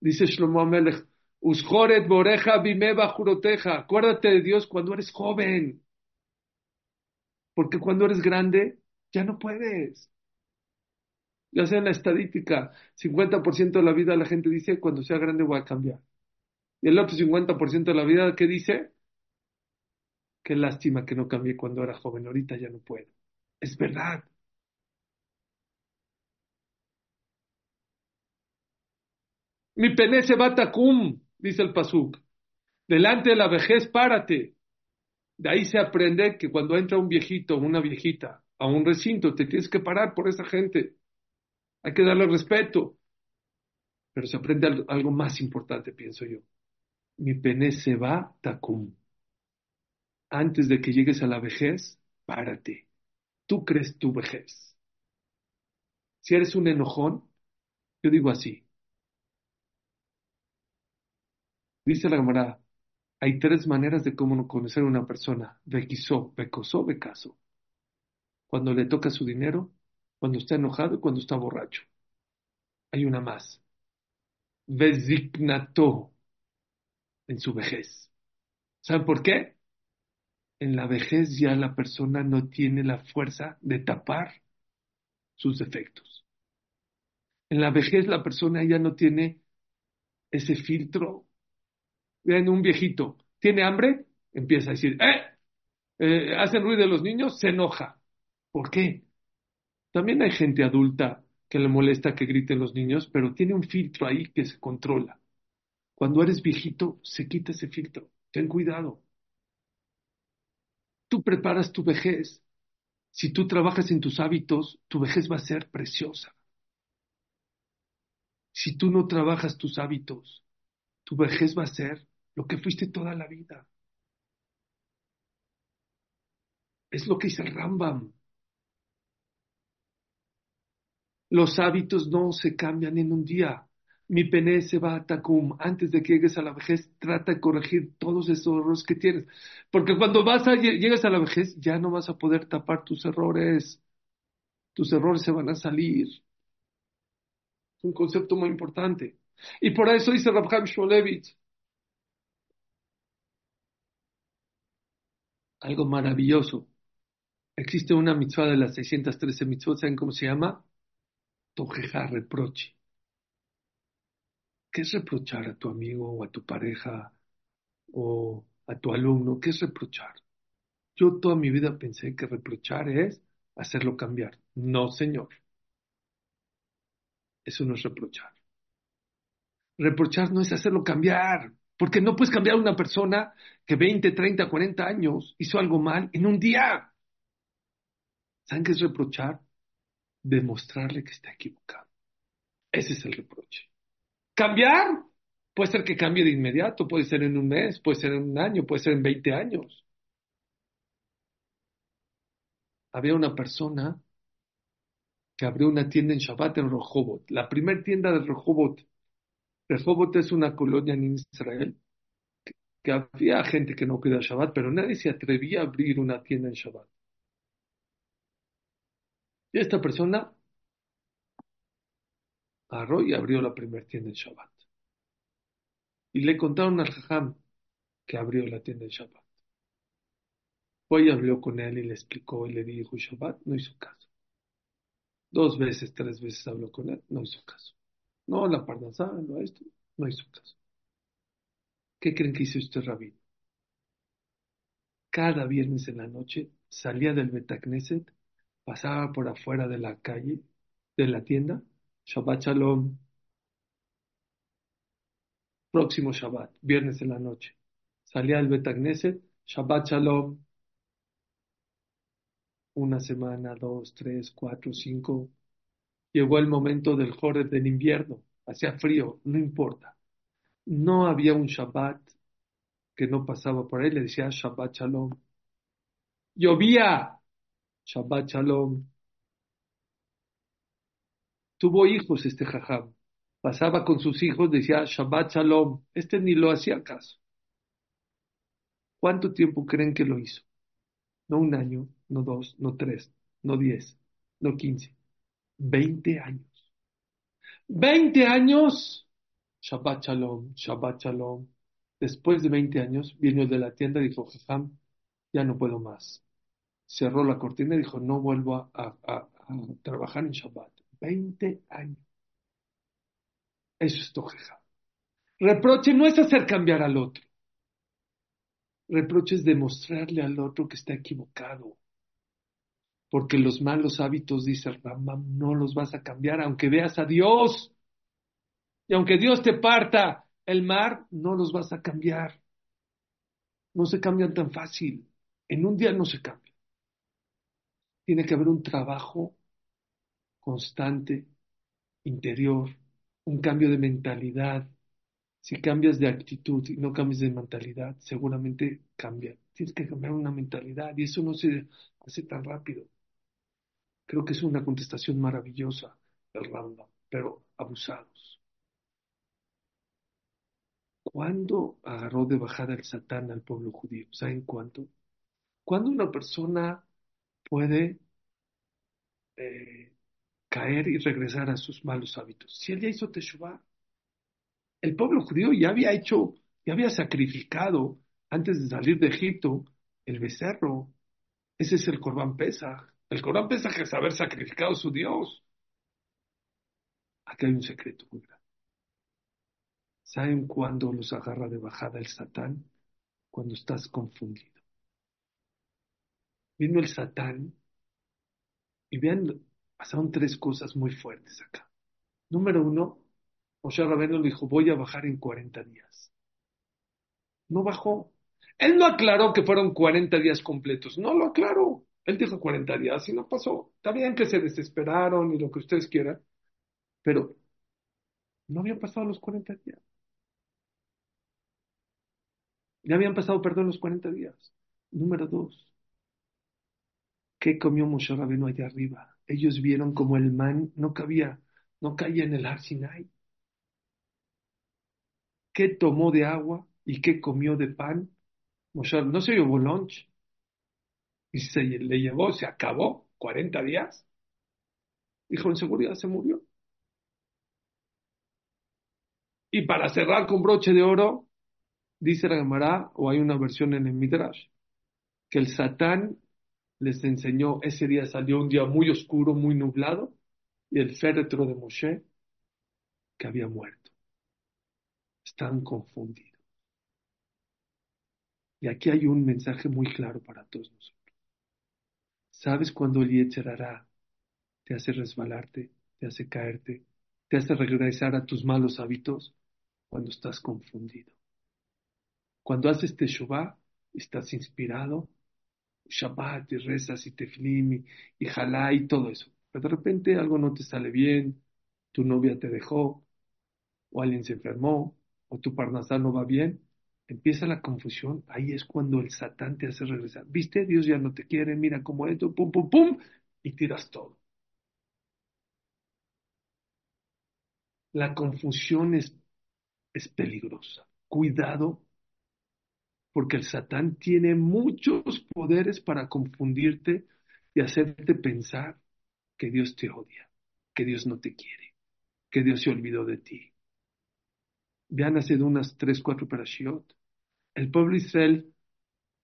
Dice Shlomo Amelech, Usjoret boreja bimeba juroteja. Acuérdate de Dios cuando eres joven. Porque cuando eres grande, ya no puedes ya sea en la estadística, 50% de la vida la gente dice, cuando sea grande voy a cambiar. Y el otro 50% de la vida, ¿qué dice? Qué lástima que no cambié cuando era joven, ahorita ya no puedo. Es verdad. Mi pene se batacum, dice el Pasuk. Delante de la vejez, párate. De ahí se aprende que cuando entra un viejito o una viejita a un recinto, te tienes que parar por esa gente. Hay que darle respeto. Pero se aprende algo más importante, pienso yo. Mi pene se va takum. Antes de que llegues a la vejez, párate. Tú crees tu vejez. Si eres un enojón, yo digo así. Dice la camarada, hay tres maneras de cómo conocer a una persona. Bequisó, becosó, becaso. Cuando le toca su dinero, cuando está enojado y cuando está borracho. Hay una más. Vesignato en su vejez. ¿Saben por qué? En la vejez ya la persona no tiene la fuerza de tapar sus defectos. En la vejez la persona ya no tiene ese filtro. Vean un viejito, ¿tiene hambre? Empieza a decir, ¡eh! eh hacen ruido los niños, se enoja. ¿Por qué? También hay gente adulta que le molesta que griten los niños, pero tiene un filtro ahí que se controla. Cuando eres viejito, se quita ese filtro. Ten cuidado. Tú preparas tu vejez. Si tú trabajas en tus hábitos, tu vejez va a ser preciosa. Si tú no trabajas tus hábitos, tu vejez va a ser lo que fuiste toda la vida. Es lo que dice Rambam. Los hábitos no se cambian en un día. Mi pene se va a Takum. Antes de que llegues a la vejez, trata de corregir todos esos errores que tienes. Porque cuando vas a, llegues a la vejez, ya no vas a poder tapar tus errores. Tus errores se van a salir. Es un concepto muy importante. Y por eso dice Rabham Shmolevich, algo maravilloso. Existe una mitzvah de las 613 mitzvot, ¿saben cómo se llama? Tojeja, reproche. ¿Qué es reprochar a tu amigo o a tu pareja o a tu alumno? ¿Qué es reprochar? Yo toda mi vida pensé que reprochar es hacerlo cambiar. No, señor. Eso no es reprochar. Reprochar no es hacerlo cambiar, porque no puedes cambiar a una persona que 20, 30, 40 años hizo algo mal en un día. ¿Saben qué es reprochar? Demostrarle que está equivocado. Ese es el reproche. Cambiar, puede ser que cambie de inmediato, puede ser en un mes, puede ser en un año, puede ser en 20 años. Había una persona que abrió una tienda en Shabbat en Rehoboth, la primera tienda de Rehoboth. Rehoboth es una colonia en Israel que, había gente que no cuida Shabbat, pero nadie se atrevía a abrir una tienda en Shabbat. Y esta persona agarró y abrió la primera tienda en Shabbat. Y le contaron al Jajam que abrió la tienda en Shabbat. Hoy habló con él y le explicó y le dijo Shabbat, no hizo caso. Dos veces, tres veces habló con él, no hizo caso. No, la parnasá, no esto, no hizo caso. ¿Qué creen que hizo este rabino? Cada viernes en la noche salía del Betacneset pasaba por afuera de la calle, de la tienda, Shabbat Shalom, próximo Shabbat, viernes en la noche. Salía del Betagneset, Shabbat Shalom, una semana, dos, tres, cuatro, cinco. Llegó el momento del Joreb del invierno, hacía frío, no importa. No había un Shabbat que no pasaba por ahí, le decía Shabbat Shalom. Llovía, Shabbat Shalom. Tuvo hijos este jajam. Pasaba con sus hijos, decía Shabbat Shalom. Este ni lo hacía caso. ¿Cuánto tiempo creen que lo hizo? No un año, no dos, no tres, no diez, no quince. Veinte años. Veinte años. Shabbat Shalom, Shabbat Shalom. Después de veinte años, vino de la tienda y dijo, Jajam, ya no puedo más cerró la cortina y dijo, no vuelvo a, trabajar en Shabbat. Veinte años. Eso es tojeja. Reproche no es hacer cambiar al otro. Reproche es demostrarle al otro que está equivocado. Porque los malos hábitos, dice Rambam, no los vas a cambiar aunque veas a Dios. Y aunque Dios te parta el mar, no los vas a cambiar. No se cambian tan fácil. En un día no se cambian tiene que haber un trabajo constante interior, un cambio de mentalidad. Si cambias de actitud y no cambias de mentalidad, seguramente cambia. Tienes que cambiar una mentalidad y eso no se hace tan rápido. Creo que es una contestación maravillosa el Rambam, pero abusados. ¿Cuándo agarró de bajada el Satán al pueblo judío? ¿Saben cuánto? Cuando una persona puede eh, caer y regresar a sus malos hábitos. Si él ya hizo Teshuvah, el pueblo judío ya había hecho, ya había sacrificado antes de salir de Egipto el becerro. Ese es el Corban Pesach. El Corban Pesach es haber sacrificado a su Dios. Aquí hay un secreto muy grande. ¿Saben cuándo los agarra de bajada el Satán? Cuando estás confundido. Vino el Satán y vean, pasaron tres cosas muy fuertes acá. Número uno, Moshe le dijo, voy a bajar en 40 días. No bajó. Él no aclaró que fueron 40 días completos. No lo aclaró. Él dijo 40 días y no pasó. Está bien que se desesperaron y lo que ustedes quieran, pero no habían pasado los 40 días. Ya habían pasado, perdón, los 40 días. Número dos, ¿qué comió Moshe Rabenu allá arriba? Ellos vieron como el man no cabía, no caía en el Har Sinai. ¿Qué tomó de agua y qué comió de pan? Moshe no se llevó lunch. Y se le llevó, se acabó, 40 días. Dijo, en seguridad se murió. Y para cerrar con broche de oro, dice la Gemara, o hay una versión en el Midrash, que el Satán les enseñó, ese día salió un día muy oscuro, muy nublado, y el féretro de Moshe, que había muerto. Están confundidos. Y aquí hay un mensaje muy claro para todos nosotros. ¿Sabes cuando el Yetzerará te hace resbalarte, te hace caerte, te hace regresar a tus malos hábitos? Cuando estás confundido. Cuando haces Teshuvah, estás inspirado, Shabbat y rezas y teflim y, y jalá y todo eso. Pero de repente algo no te sale bien, tu novia te dejó, o alguien se enfermó, o tu parnasal no va bien, empieza la confusión, ahí es cuando el satán te hace regresar. ¿Viste? Dios ya no te quiere, mira cómo esto, pum, pum, pum, y tiras todo. La confusión es, es peligrosa. Cuidado, porque el satán tiene muchos poderes para confundirte y hacerte pensar que Dios te odia, que Dios no te quiere, que Dios se olvidó de ti. Vean hace unas tres, cuatro parashiot. El pueblo Israel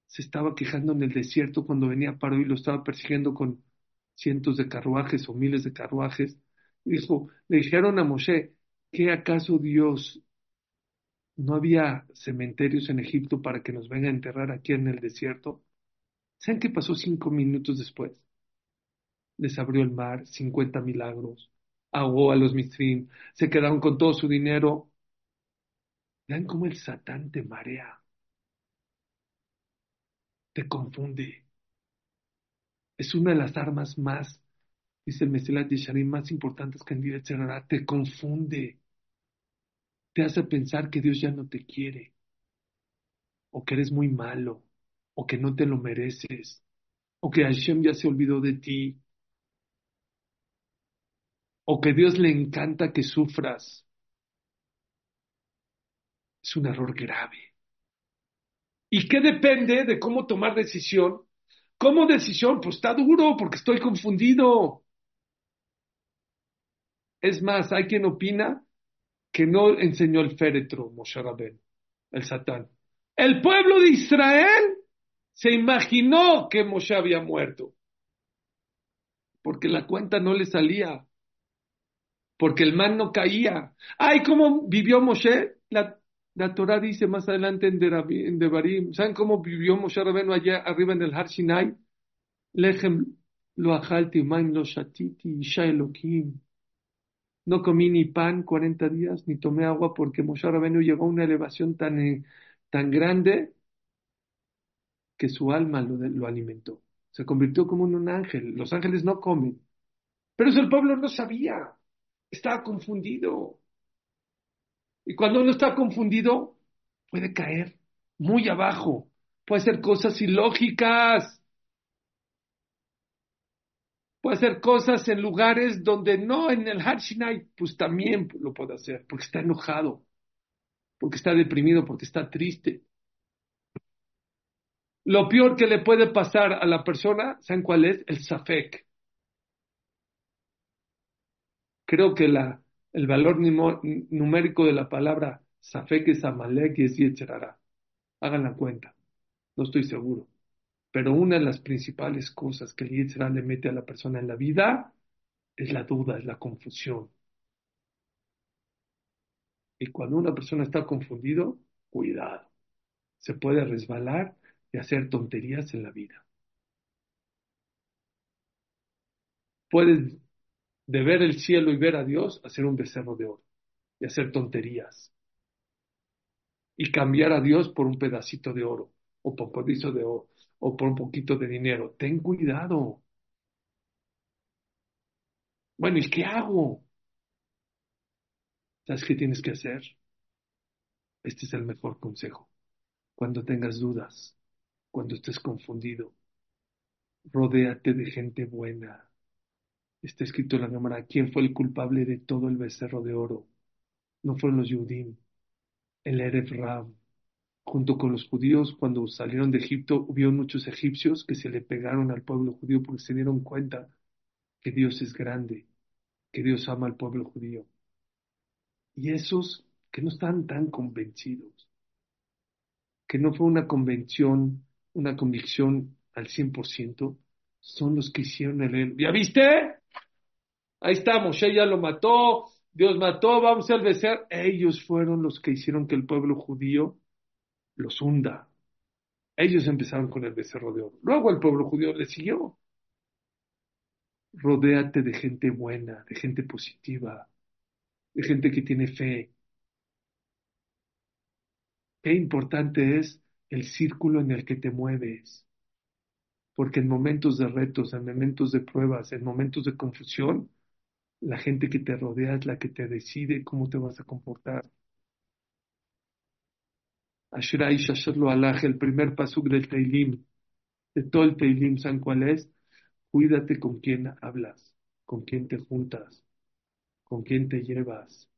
se estaba quejando en el desierto cuando venía Paro y lo estaba persiguiendo con cientos de carruajes o miles de carruajes. Dijo, le dijeron a Moshe, ¿qué acaso Dios no había cementerios en Egipto para que nos venga a enterrar aquí en el desierto? ¿Saben qué pasó cinco minutos después? Les abrió el mar, 50 milagros, ahogó a los Mistrim, se quedaron con todo su dinero. Vean cómo el Satán te marea, te confunde. Es una de las armas más, dice el Mesilat Yesharim, más importantes que en día te confunde. Te hace pensar que Dios ya no te quiere, o que eres muy malo, o que no te lo mereces, o que Hashem ya se olvidó de ti, o que Dios le encanta que sufras. Es un error grave. ¿Y qué depende de cómo tomar decisión? ¿Cómo decisión? Pues está duro porque estoy confundido. Es más, hay quien opina que no enseñó el féretro Moshe Rabén, el Satán. El pueblo de Israel se imaginó que Moshe había muerto, porque la cuenta no le salía, porque el man no caía. Ay, ¿cómo vivió Moshe? La, la Torah dice más adelante en, Devarim, ¿saben cómo vivió Moshe Rabén allá arriba en el Har Sinai? Lechem lo ajalti, maim lo shatiti, isha elokim. No comí ni pan 40 días, ni tomé agua porque Moshe Rabenu llegó a una elevación tan, eh, tan grande que su alma lo, alimentó. Se convirtió como en un ángel. Los ángeles no comen. Pero eso el pueblo no sabía. Está confundido. Y cuando uno está confundido, puede caer muy abajo. Puede hacer cosas ilógicas. Puede hacer cosas en lugares donde no, en el Harshinai, pues también lo puede hacer, porque está enojado, porque está deprimido, porque está triste. Lo peor que le puede pasar a la persona, ¿saben cuál es? El Safek. Creo que el valor numérico de la palabra Safek es Amalek y es Yetzerara. Hagan la cuenta. No estoy seguro. Pero una de las principales cosas que el Yetzerara le mete a la persona en la vida es la duda, es la confusión. Y cuando una persona está confundido, cuidado. Se puede resbalar y hacer tonterías en la vida. Puedes de ver el cielo y ver a Dios, hacer un becerro de oro y hacer tonterías. Y cambiar a Dios por un pedacito de oro, o por de oro, o por un poquito de dinero. Ten cuidado. Bueno, ¿y qué hago? ¿Sabes qué tienes que hacer? Este es el mejor consejo. Cuando tengas dudas, cuando estés confundido, rodéate de gente buena, Está escrito en la cámara, ¿quién fue el culpable de todo el becerro de oro? No fueron los Yudim, el Erev Ram. Junto con los judíos, cuando salieron de Egipto, hubo muchos egipcios que se le pegaron al pueblo judío porque se dieron cuenta que Dios es grande, que Dios ama al pueblo judío. Y esos que no están tan convencidos, que no fue una convención, una convicción al 100%, son los que hicieron el... ¿Ya viste? Ahí está, Moshe ya lo mató, Dios mató, vamos a becer. Ellos fueron los que hicieron que el pueblo judío los hunda. Ellos empezaron con el becerro de oro. Luego el pueblo judío le siguió. Rodéate de gente buena, de gente positiva, de gente que tiene fe. Qué importante es el círculo en el que te mueves. Porque en momentos de retos, en momentos de pruebas, en momentos de confusión, la gente que te rodea es la que te decide cómo te vas a comportar. Ashray Shasharlo Allah, el primer pasuk del Teilim, de todo el Teilim, ¿saben cuál es? Cuídate con quién hablas, con quién te juntas, con quién te llevas,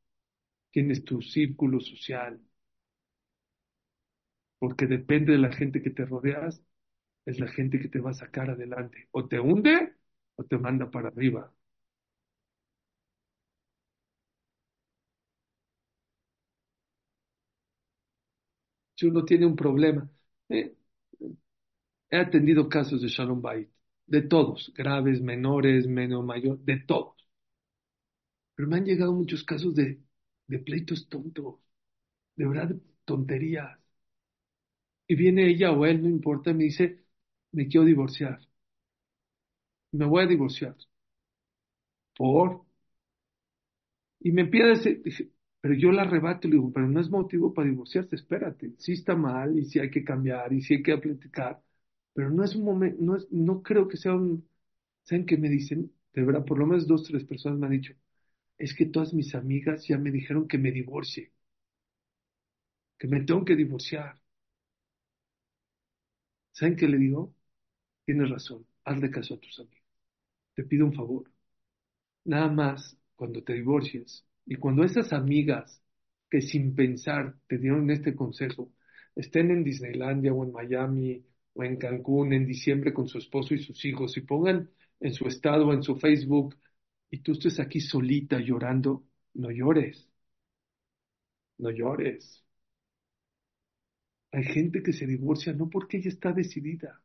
quién es tu círculo social. Porque depende de la gente que te rodeas, es la gente que te va a sacar adelante. O te hunde o te manda para arriba. Si uno tiene un problema. Eh, he atendido casos de Shalom Bait, de todos, graves, menores, menos mayor, de todos. Pero me han llegado muchos casos de, de pleitos tontos, de verdad tonterías. Y viene ella o él, no importa, me dice, me quiero divorciar. Me voy a divorciar. ¿Por? Y me empieza a pero yo la arrebato y le digo, pero no es motivo para divorciarse, espérate, sí está mal y sí hay que cambiar y sí hay que platicar, pero no es un momento, no, es, no creo que sea un, ¿saben qué me dicen? De verdad, por lo menos dos, tres personas me han dicho, es que todas mis amigas ya me dijeron que me divorcie, que me tengo que divorciar. ¿Saben qué le digo? Tienes razón, hazle caso a tus amigos. Te pido un favor. Nada más, cuando te divorcies, y cuando esas amigas que sin pensar te dieron este consejo estén en Disneylandia o en Miami o en Cancún en diciembre con su esposo y sus hijos y pongan en su estado en su Facebook y tú estés aquí solita llorando, no llores, no llores. Hay gente que se divorcia no porque ella está decidida,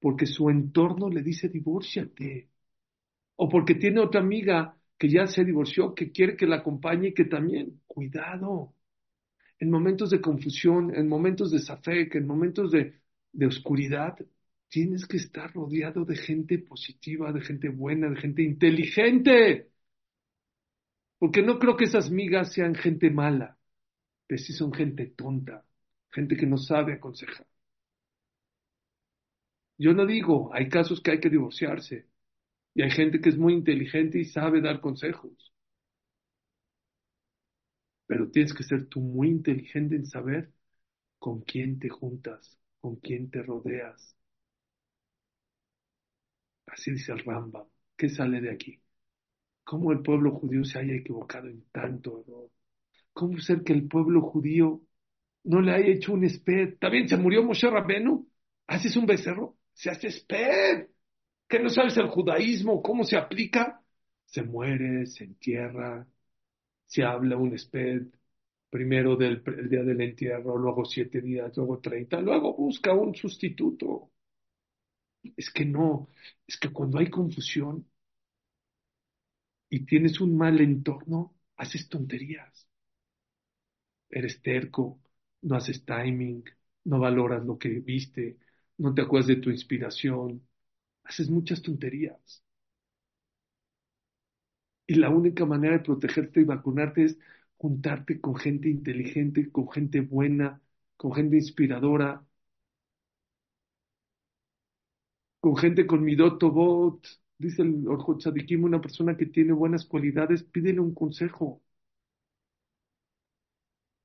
porque su entorno le dice divórciate, o porque tiene otra amiga que ya se divorció, que quiere que la acompañe y que también, cuidado, en momentos de confusión, en momentos de safek, en momentos de, de oscuridad, tienes que estar rodeado de gente positiva, de gente buena, de gente inteligente. Porque no creo que esas migas sean gente mala, pero sí son gente tonta, gente que no sabe aconsejar. Yo no digo, hay casos que hay que divorciarse, Y hay gente que es muy inteligente y sabe dar consejos. Pero tienes que ser tú muy inteligente en saber con quién te juntas, con quién te rodeas. Así dice el Rambam. ¿Qué sale de aquí? ¿Cómo el pueblo judío se haya equivocado en tanto error? ¿Cómo ser que el pueblo judío no le haya hecho un esped? También se murió Moshe Rabenu. Haces un becerro, se hace esped. ¿Qué no sabes el judaísmo? ¿Cómo se aplica? Se muere, se entierra, se habla un esped, primero del el día del entierro, luego siete días, luego treinta, luego busca un sustituto. Es que no, es que cuando hay confusión y tienes un mal entorno, haces tonterías. Eres terco, no haces timing, no valoras lo que viste, no te acuerdas de tu inspiración, haces muchas tonterías. Y la única manera de protegerte y vacunarte es juntarte con gente inteligente, con gente buena, con gente inspiradora, con gente con midot bot. Dice el Orjo Tzadikim, una persona que tiene buenas cualidades, pídele un consejo.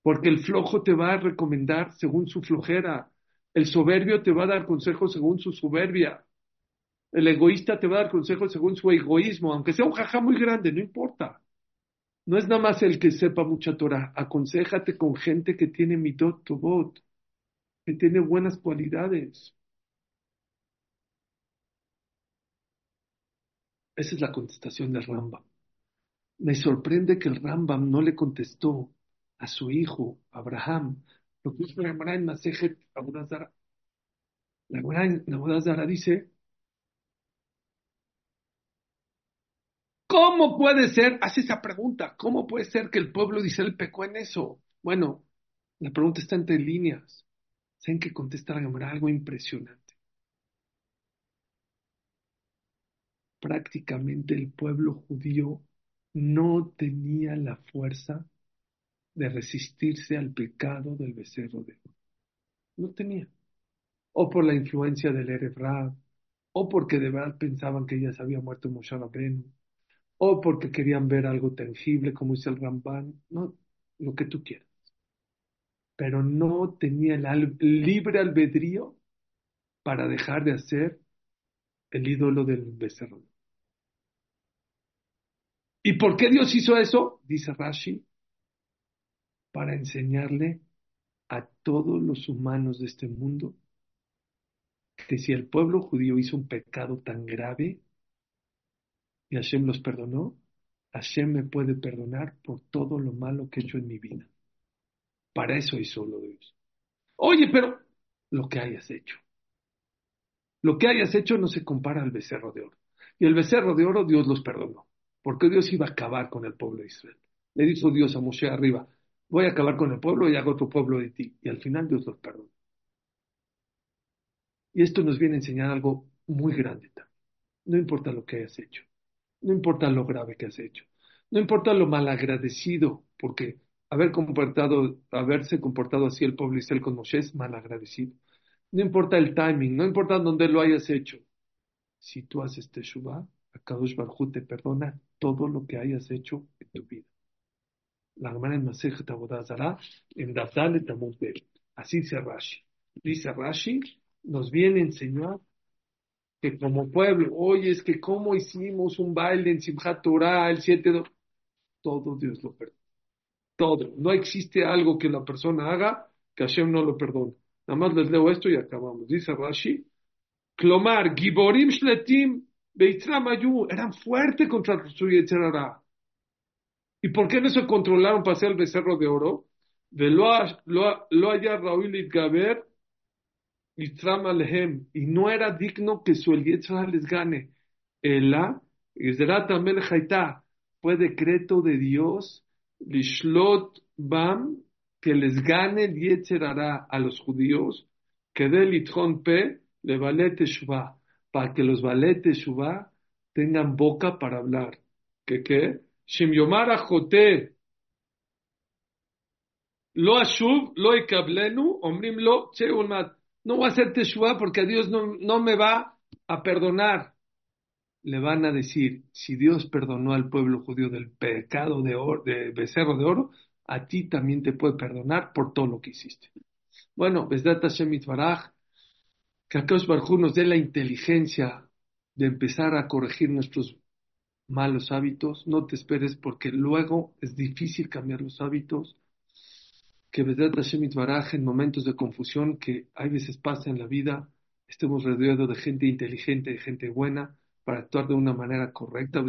Porque el flojo te va a recomendar según su flojera. El soberbio te va a dar consejos según su soberbia. El egoísta te va a dar consejos según su egoísmo, aunque sea un jaja muy grande, no importa. No es nada más el que sepa mucha Torah. Aconsejate con gente que tiene midot tobot, que tiene buenas cualidades. Esa es la contestación del Rambam. Me sorprende que el Rambam no le contestó a su hijo, Abraham, lo que la en Masejet. La Gemara en dice, ¿cómo puede ser? Hace esa pregunta, ¿cómo puede ser que el pueblo de Israel pecó en eso? Bueno, la pregunta está entre líneas. ¿Saben que contesta la Gemara algo impresionante? prácticamente el pueblo judío no tenía la fuerza de resistirse al pecado del becerro de oro. No tenía. O por la influencia del Erev o porque de verdad pensaban que ya se había muerto Moshe Rabbeinu, o porque querían ver algo tangible, como dice el Ramban, no, lo que tú quieras. Pero no tenía el libre albedrío para dejar de hacer el ídolo del becerro. ¿Y por qué Dios hizo eso? Dice Rashi, para enseñarle a todos los humanos de este mundo que si el pueblo judío hizo un pecado tan grave y Hashem los perdonó, Hashem me puede perdonar por todo lo malo que he hecho en mi vida. Para eso hizo lo Dios. Oye, pero lo que hayas hecho. Lo que hayas hecho no se compara al becerro de oro. Y el becerro de oro Dios los perdonó. Porque Dios iba a acabar con el pueblo de Israel. Le dijo Dios a Moshe arriba, voy a acabar con el pueblo y hago otro pueblo de ti. Y al final Dios los perdonó. Y esto nos viene a enseñar algo muy grande también. No importa lo que hayas hecho. No importa lo grave que has hecho. No importa lo malagradecido, porque haber comportado, haberse comportado así el pueblo Israel con Moshe es malagradecido. No importa el timing, no importa dónde lo hayas hecho. Si tú haces Teshuvah, Kadosh Barhu te perdona todo lo que hayas hecho en tu vida. La hermana en Masejet Abodazara, en Dazale Así dice Rashi. Dice Rashi, nos viene enseñar que como pueblo, oye, es que cómo hicimos un baile en Simchat Torah el 7 de... Todo Dios lo perdona. Todo. No existe algo que la persona haga que Hashem no lo perdone. Nada más les leo esto y acabamos. Dice Rashi, Klomar, Giborim Shletim eran fuertes contra su Yetzerara. ¿Y por qué no se controlaron para hacer el becerro de oro? De lo, lo, haya Raúl Gaber y y no era digno que su Yetzerara les gane. Ela, también fue decreto de Dios, Lishlot Bam, que les gane el a los judíos, que de Litjon Pe, le vale Teshuvah para que los valetes Shubá tengan boca para hablar. ¿Qué qué? Shem Yomara Jote lo ashuv, lo ikablenu, omrim lo No voy a hacer teshuva porque Dios no, me va a perdonar. le van a decir, si Dios perdonó al pueblo judío del pecado de, oro, becerro de oro, a ti también te puede perdonar por todo lo que hiciste. Bueno, Besdat Hashem Itbaraj, que Akash Barjú nos dé la inteligencia de empezar a corregir nuestros malos hábitos. No te esperes porque luego es difícil cambiar los hábitos. Que Besdat Hashem Itbaraj en momentos de confusión que hay veces pasa en la vida, estemos rodeados de gente inteligente, de gente buena, para actuar de una manera correcta,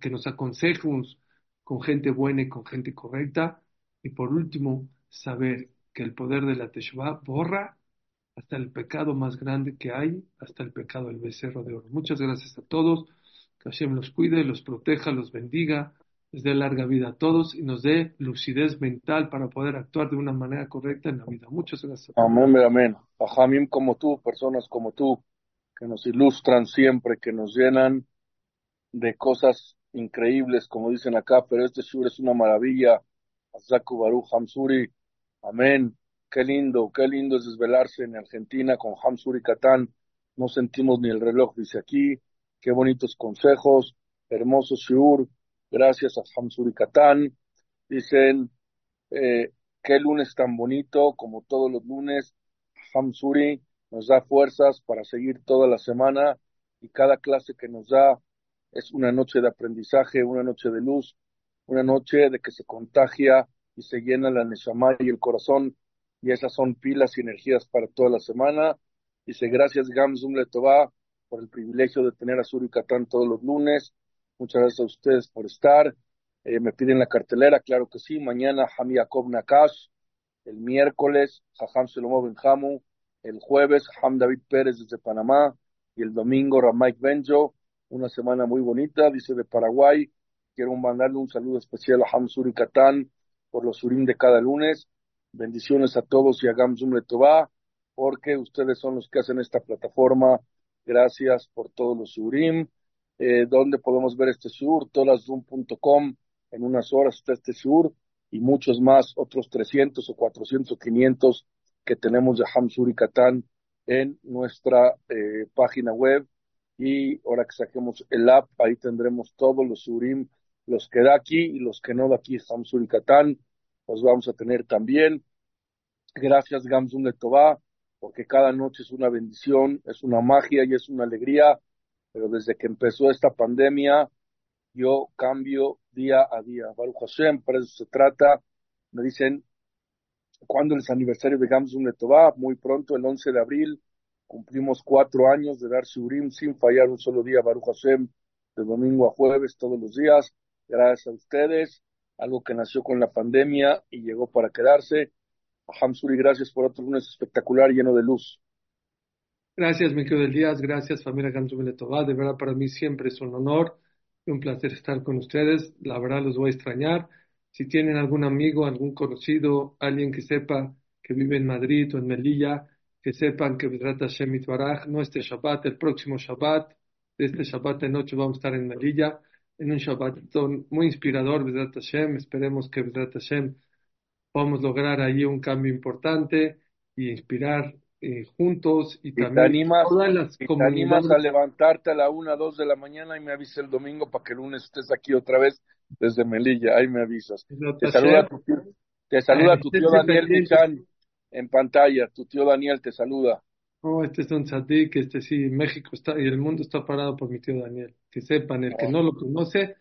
que nos aconsejemos con gente buena y con gente correcta. Y por último, saber que el poder de la Teshuvah borra hasta el pecado más grande que hay, hasta el pecado del becerro de oro. Muchas gracias a todos. Que Hashem los cuide, los proteja, los bendiga, les dé larga vida a todos y nos dé lucidez mental para poder actuar de una manera correcta en la vida. Muchas gracias. Amén, amén. A como tú, personas como tú, que nos ilustran siempre, que nos llenan de cosas increíbles, como dicen acá, pero este shur es una maravilla. Azaku Baruch Hamsuri, amén. Qué lindo, qué lindo es desvelarse en Argentina con Hamsuri Katán. No sentimos ni el reloj, dice aquí. Qué bonitos consejos, hermoso shur. Gracias a Hamsuri Katán. Dicen, eh, qué lunes tan bonito, como todos los lunes. Hamsuri, nos da fuerzas para seguir toda la semana y cada clase que nos da es una noche de aprendizaje, una noche de luz, una noche de que se contagia y se llena la neshama y el corazón y esas son pilas y energías para toda la semana. Dice gracias Gamzum Letová por el privilegio de tener a Suricatán todos los lunes. Muchas gracias a ustedes por estar. Eh, me piden la cartelera, claro que sí. Mañana Ham Yaakov Nakash. El miércoles Jajam Selomo Benjamu el jueves Ham David Pérez desde Panamá y el domingo Ramaik Benjo, una semana muy bonita, dice de Paraguay. Quiero mandarle un saludo especial a Ham Suri Katán por los surim de cada lunes. Bendiciones a todos y a Gamzum Letová, porque ustedes son los que hacen esta plataforma. Gracias por todos los surim. Eh, donde podemos ver este sur, tolaszoom.com. En unas horas está este sur y muchos más, otros 300 o 400 o 500 que tenemos de Hamsuri Katán en nuestra eh, página web y ahora que saquemos el app, ahí tendremos todos los surim, los que da aquí y los que no da aquí, Hamsuri Katán, los vamos a tener también. Gracias Gamsun de Tobá, porque cada noche es una bendición, es una magia y es una alegría, pero desde que empezó esta pandemia, yo cambio día a día. Baruch Hashem, por eso se trata. Me dicen, cuando es aniversario de Gamsun Letová, muy pronto, el 11 de abril, cumplimos cuatro años de dar Shurim sin fallar un solo día, Baruch Hashem, de domingo a jueves, todos los días, gracias a ustedes, algo que nació con la pandemia y llegó para quedarse. Hamsuri, gracias por otro lunes espectacular, lleno de luz. Gracias, mi querido Díaz, gracias, familia Gamsun Letová, de verdad para mí siempre es un honor y un placer estar con ustedes, la verdad los voy a extrañar. Si tienen algún amigo, algún conocido, alguien que sepa que vive en Madrid o en Melilla, que sepan que trata Shemit Baraj, no este Shabbat, el próximo Shabbat, de este Shabbat de noche vamos a estar en Melilla, en un Shabbat muy inspirador, Vedrat Hashem, esperemos que Vedrat Hashem podamos lograr ahí un cambio importante y inspirar eh, juntos y, también te animas, las te animas a levantarte a la una, dos de la mañana y me avisa el domingo para que el lunes estés aquí otra vez desde Melilla, ahí me avisas. te saluda, tu, te saluda tu tío Daniel en pantalla, tu tío Daniel te saluda. Oh, este es un que este sí, México está y el mundo está parado por mi tío Daniel. Que sepan, el que no lo conoce,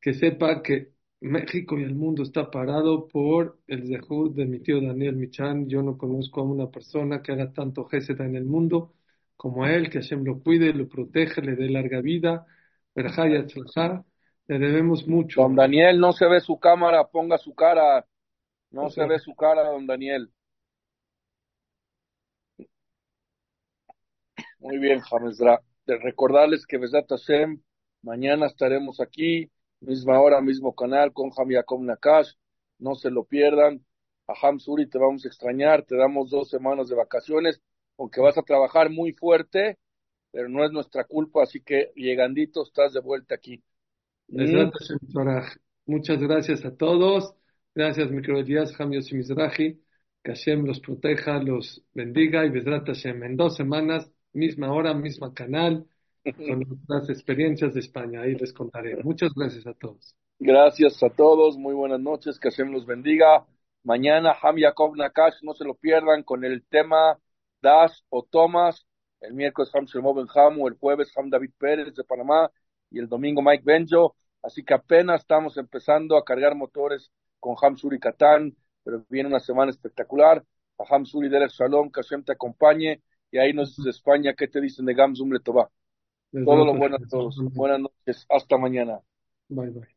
que sepa que México y el mundo está parado por el zehut de mi tío Daniel Michan. Yo no conozco a una persona que haga tanto geseda en el mundo como él, que Hashem lo cuide, lo protege, le dé larga vida. Le debemos mucho. Don Daniel, no se ve su cámara, ponga su cara. No se ve su cara, don Daniel. Muy bien, Jamesra. De recordarles que Besat Hashem, mañana estaremos aquí, misma hora, mismo canal, con Ham Nakash. No se lo pierdan. A Ham Suri te vamos a extrañar, te damos dos semanas de vacaciones, aunque vas a trabajar muy fuerte, pero no es nuestra culpa, así que llegandito estás de vuelta aquí. Muchas gracias a todos. Gracias, Díaz, Ham Mizrahi. Que Hashem los proteja, los bendiga y Besrat Hashem. En dos semanas, misma hora, misma canal. Con nuestras experiencias de España. Ahí les contaré. Muchas gracias a todos. Gracias a todos, muy buenas noches, que Hashem los bendiga. Mañana Ham Yaakov Nakash, no se lo pierdan con el tema Das o Thomas. El miércoles Ham Shlomo Ben Hamu, el jueves Ham David Pérez de Panamá y el domingo Mike Benjo. Así que apenas estamos empezando a cargar motores con Ham Suri Katán, pero viene una semana espectacular. A Ham Suri Derek Shalom, que Hashem te acompañe. Y ahí nos de España, ¿qué te dicen de Gamzum Letová? Todo lo bueno a todos. Buenas noches. Hasta mañana. Bye, bye.